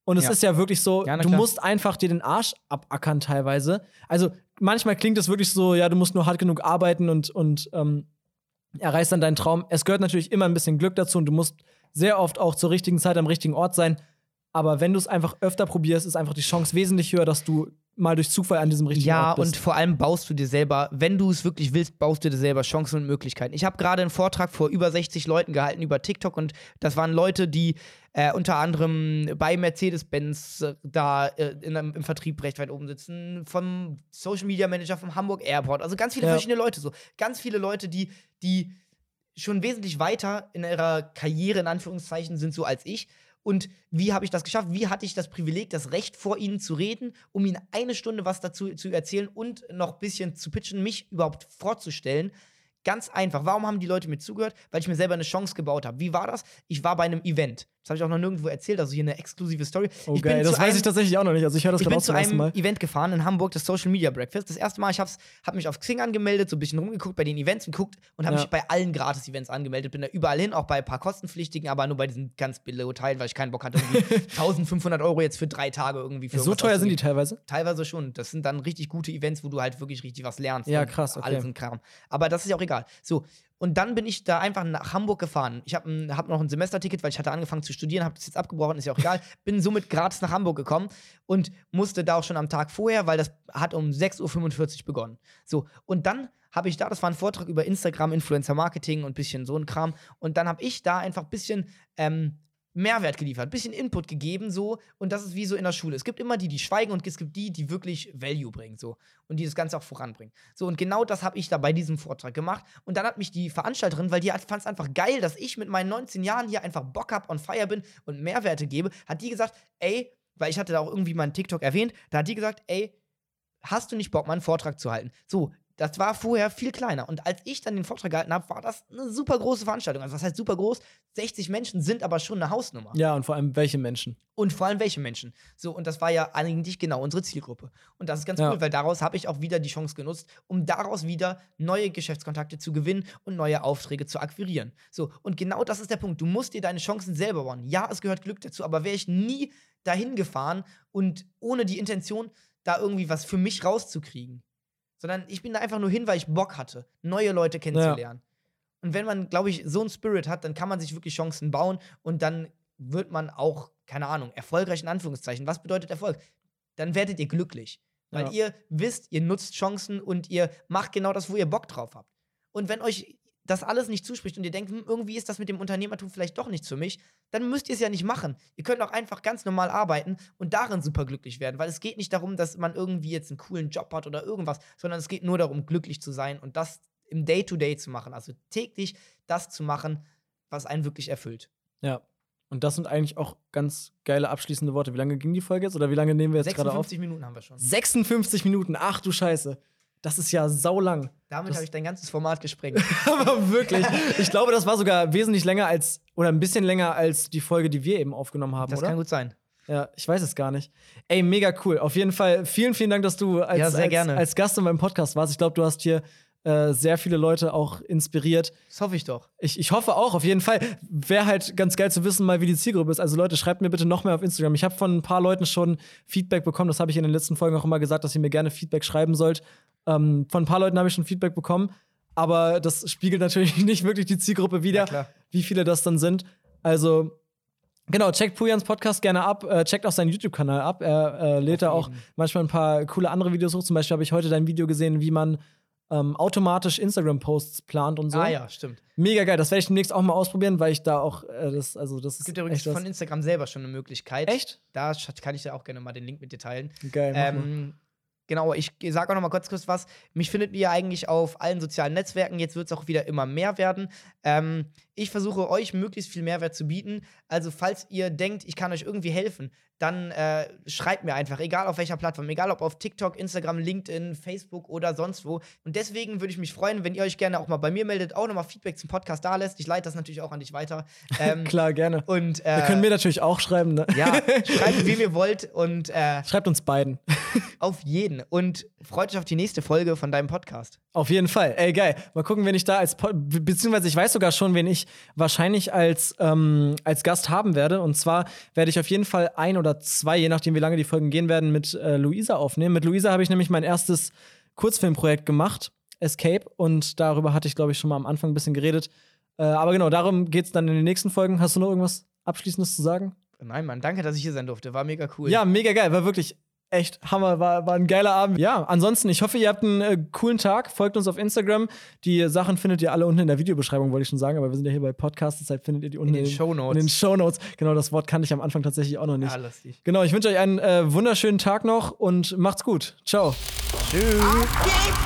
Und es ja. ist ja wirklich so, ja, du musst einfach dir den Arsch abackern teilweise. Also manchmal klingt es wirklich so, ja, du musst nur hart genug arbeiten und, und ähm, erreichst dann deinen Traum. Es gehört natürlich immer ein bisschen Glück dazu und du musst sehr oft auch zur richtigen Zeit am richtigen Ort sein. Aber wenn du es einfach öfter probierst, ist einfach die Chance wesentlich höher, dass du mal durch Zufall an diesem richtigen ja, Ort bist. Ja, und vor allem baust du dir selber, wenn du es wirklich willst, baust du dir selber Chancen und Möglichkeiten. Ich habe gerade einen Vortrag vor über 60 Leuten gehalten über TikTok und das waren Leute, die äh, unter anderem bei Mercedes-Benz äh, da äh, in, im Vertrieb recht weit oben sitzen, vom Social Media Manager vom Hamburg Airport, also ganz viele ja. verschiedene Leute so. Ganz viele Leute, die, die schon wesentlich weiter in ihrer Karriere, in Anführungszeichen, sind so als ich. Und wie habe ich das geschafft? Wie hatte ich das Privileg, das Recht vor ihnen zu reden, um ihnen eine Stunde was dazu zu erzählen und noch ein bisschen zu pitchen, mich überhaupt vorzustellen? Ganz einfach. Warum haben die Leute mir zugehört? Weil ich mir selber eine Chance gebaut habe. Wie war das? Ich war bei einem Event. Das habe ich auch noch nirgendwo erzählt, also hier eine exklusive Story. Oh, ich geil. Das weiß einem, ich tatsächlich auch noch nicht. Also ich höre das ich gerade bin auch zu zum ersten einem Mal. Event gefahren in Hamburg, das Social Media Breakfast. Das erste Mal, ich habe hab mich auf Xing angemeldet, so ein bisschen rumgeguckt bei den Events geguckt und habe Ja. mich bei allen Gratis-Events angemeldet. Bin da überall hin, auch bei ein paar kostenpflichtigen, aber nur bei diesen ganz billigen Teilen, weil ich keinen Bock hatte, irgendwie 1500 Euro jetzt für drei Tage irgendwie für So teuer sind die teilweise? Teilweise schon. Das sind dann richtig gute Events, wo du halt wirklich richtig was lernst. Ja, und krass, okay. Alles ein Kram. Aber das ist ja auch egal. So, und dann bin ich da einfach nach Hamburg gefahren. Ich habe hab noch ein Semesterticket, weil ich hatte angefangen zu studieren, habe das jetzt abgebrochen, ist ja auch egal. bin somit gratis nach Hamburg gekommen und musste da auch schon am Tag vorher, weil das hat um 6.45 Uhr begonnen. So, und dann habe ich da, das war ein Vortrag über Instagram, Influencer Marketing und ein bisschen so ein Kram. Und dann habe ich da einfach ein bisschen ähm, Mehrwert geliefert, bisschen Input gegeben, so. Und das ist wie so in der Schule. Es gibt immer die, die schweigen und es gibt die, die wirklich Value bringen, so. Und die das Ganze auch voranbringen. So, und genau das habe ich da bei diesem Vortrag gemacht. Und dann hat mich die Veranstalterin, weil die fand es einfach geil, dass ich mit meinen 19 Jahren hier einfach Bock hab, on fire bin und Mehrwerte gebe, hat die gesagt, ey, weil ich hatte da auch irgendwie meinen TikTok erwähnt, da hat die gesagt, ey, hast du nicht Bock, mal einen Vortrag zu halten? So, das war vorher viel kleiner. Und als ich dann den Vortrag gehalten habe, war das eine super große Veranstaltung. Also, was heißt super groß? 60 Menschen sind aber schon eine Hausnummer. Ja, und vor allem welche Menschen? Und vor allem welche Menschen. So, und das war ja eigentlich genau unsere Zielgruppe. Und das ist ganz Ja. cool, weil daraus habe ich auch wieder die Chance genutzt, um daraus wieder neue Geschäftskontakte zu gewinnen und neue Aufträge zu akquirieren. So, und genau das ist der Punkt. Du musst dir deine Chancen selber bauen. Ja, es gehört Glück dazu, aber wäre ich nie dahin gefahren und ohne die Intention, da irgendwie was für mich rauszukriegen. Sondern ich bin da einfach nur hin, weil ich Bock hatte, neue Leute kennenzulernen. Und wenn man, glaube ich, so einen Spirit hat, dann kann man sich wirklich Chancen bauen und dann wird man auch, keine Ahnung, erfolgreich in Anführungszeichen. Was bedeutet Erfolg? Dann werdet ihr glücklich. Weil Ja. ihr wisst, ihr nutzt Chancen und ihr macht genau das, wo ihr Bock drauf habt. Und wenn euch das alles nicht zuspricht und ihr denkt, hm, irgendwie ist das mit dem Unternehmertum vielleicht doch nichts für mich, dann müsst ihr es ja nicht machen. Ihr könnt auch einfach ganz normal arbeiten und darin super glücklich werden, weil es geht nicht darum, dass man irgendwie jetzt einen coolen Job hat oder irgendwas, sondern es geht nur darum, glücklich zu sein und das im Day-to-Day zu machen, also täglich das zu machen, was einen wirklich erfüllt. Ja. Und das sind eigentlich auch ganz geile abschließende Worte. Wie lange ging die Folge jetzt? Oder wie lange nehmen wir jetzt gerade auf? 56 Minuten haben wir schon. 56 Minuten. Ach du Scheiße. Das ist ja saulang. Damit habe ich dein ganzes Format gesprengt. Aber wirklich. Ich glaube, das war sogar wesentlich länger als, oder ein bisschen länger als die Folge, die wir eben aufgenommen haben, Das oder? kann gut sein. Ja, ich weiß es gar nicht. Ey, mega cool. Auf jeden Fall vielen, vielen Dank, dass du als, Ja, sehr als, gerne. als Gast in meinem Podcast warst. Ich glaube, du hast hier äh, sehr viele Leute auch inspiriert. Das hoffe ich doch. Ich, ich hoffe auch, auf jeden Fall. Wäre halt ganz geil zu wissen, mal wie die Zielgruppe ist. Also Leute, schreibt mir bitte noch mehr auf Instagram. Ich habe von ein paar Leuten schon Feedback bekommen. Das habe ich in den letzten Folgen auch immer gesagt, dass ihr mir gerne Feedback schreiben sollt. Ähm, von ein paar Leuten habe ich schon Feedback bekommen. Aber das spiegelt natürlich nicht wirklich die Zielgruppe wider, Ja, wie viele das dann sind. Also Genau, checkt Pujans Podcast gerne ab, äh, checkt auch seinen YouTube-Kanal ab. Er äh, lädt da auch manchmal ein paar coole andere Videos hoch. Zum Beispiel habe ich heute dein Video gesehen, wie man ähm, automatisch Instagram-Posts plant und so. Ah ja, stimmt. Mega geil, das werde ich demnächst auch mal ausprobieren, weil ich da auch äh, das, also das Es ist gibt übrigens echt was- von Instagram selber schon eine Möglichkeit. Echt? Da kann ich ja auch gerne mal den Link mit dir teilen. geil. Ähm, genau, ich sage auch noch mal kurz, kurz was. Mich findet ihr ja eigentlich auf allen sozialen Netzwerken. Jetzt wird es auch wieder immer mehr werden. Ähm, ich versuche euch möglichst viel Mehrwert zu bieten. Also, falls ihr denkt, ich kann euch irgendwie helfen, dann äh, schreibt mir einfach, egal auf welcher Plattform, egal ob auf TikTok, Instagram, LinkedIn, Facebook oder sonst wo. Und deswegen würde ich mich freuen, wenn ihr euch gerne auch mal bei mir meldet, auch nochmal Feedback zum Podcast da lässt. Ich leite das natürlich auch an dich weiter. Ähm, Klar, gerne. und äh, Ihr könnt mir natürlich auch schreiben, ne? ja, schreibt, wie ihr wollt und äh, Schreibt uns beiden. auf jeden. Und freut euch auf die nächste Folge von deinem Podcast. Auf jeden Fall. Ey, geil. Mal gucken, wen ich da als, Po- be- beziehungsweise ich weiß sogar schon, wen ich wahrscheinlich als, ähm, als Gast haben werde. Und zwar werde ich auf jeden Fall ein oder zwei, je nachdem, wie lange die Folgen gehen werden, mit äh, Luisa aufnehmen. Mit Luisa habe ich nämlich mein erstes Kurzfilmprojekt gemacht, Escape. Und darüber hatte ich, glaube ich, schon mal am Anfang ein bisschen geredet. Äh, aber genau, darum geht es dann in den nächsten Folgen. Hast du noch irgendwas Abschließendes zu sagen? Nein, Mann, danke, dass ich hier sein durfte. War mega cool. Ja, mega geil. War wirklich echt Hammer. War, war ein geiler Abend. Ja, ansonsten, ich hoffe, ihr habt einen äh, coolen Tag. Folgt uns auf Instagram. Die Sachen findet ihr alle unten in der Videobeschreibung, wollte ich schon sagen. Aber wir sind ja hier bei Podcast, deshalb findet ihr die unten den Shownotes. In den Shownotes. Genau, das Wort kannte ich am Anfang tatsächlich auch noch nicht. Ja, lustig. Genau, ich wünsche euch einen äh, wunderschönen Tag noch und macht's gut. Ciao. Tschüss.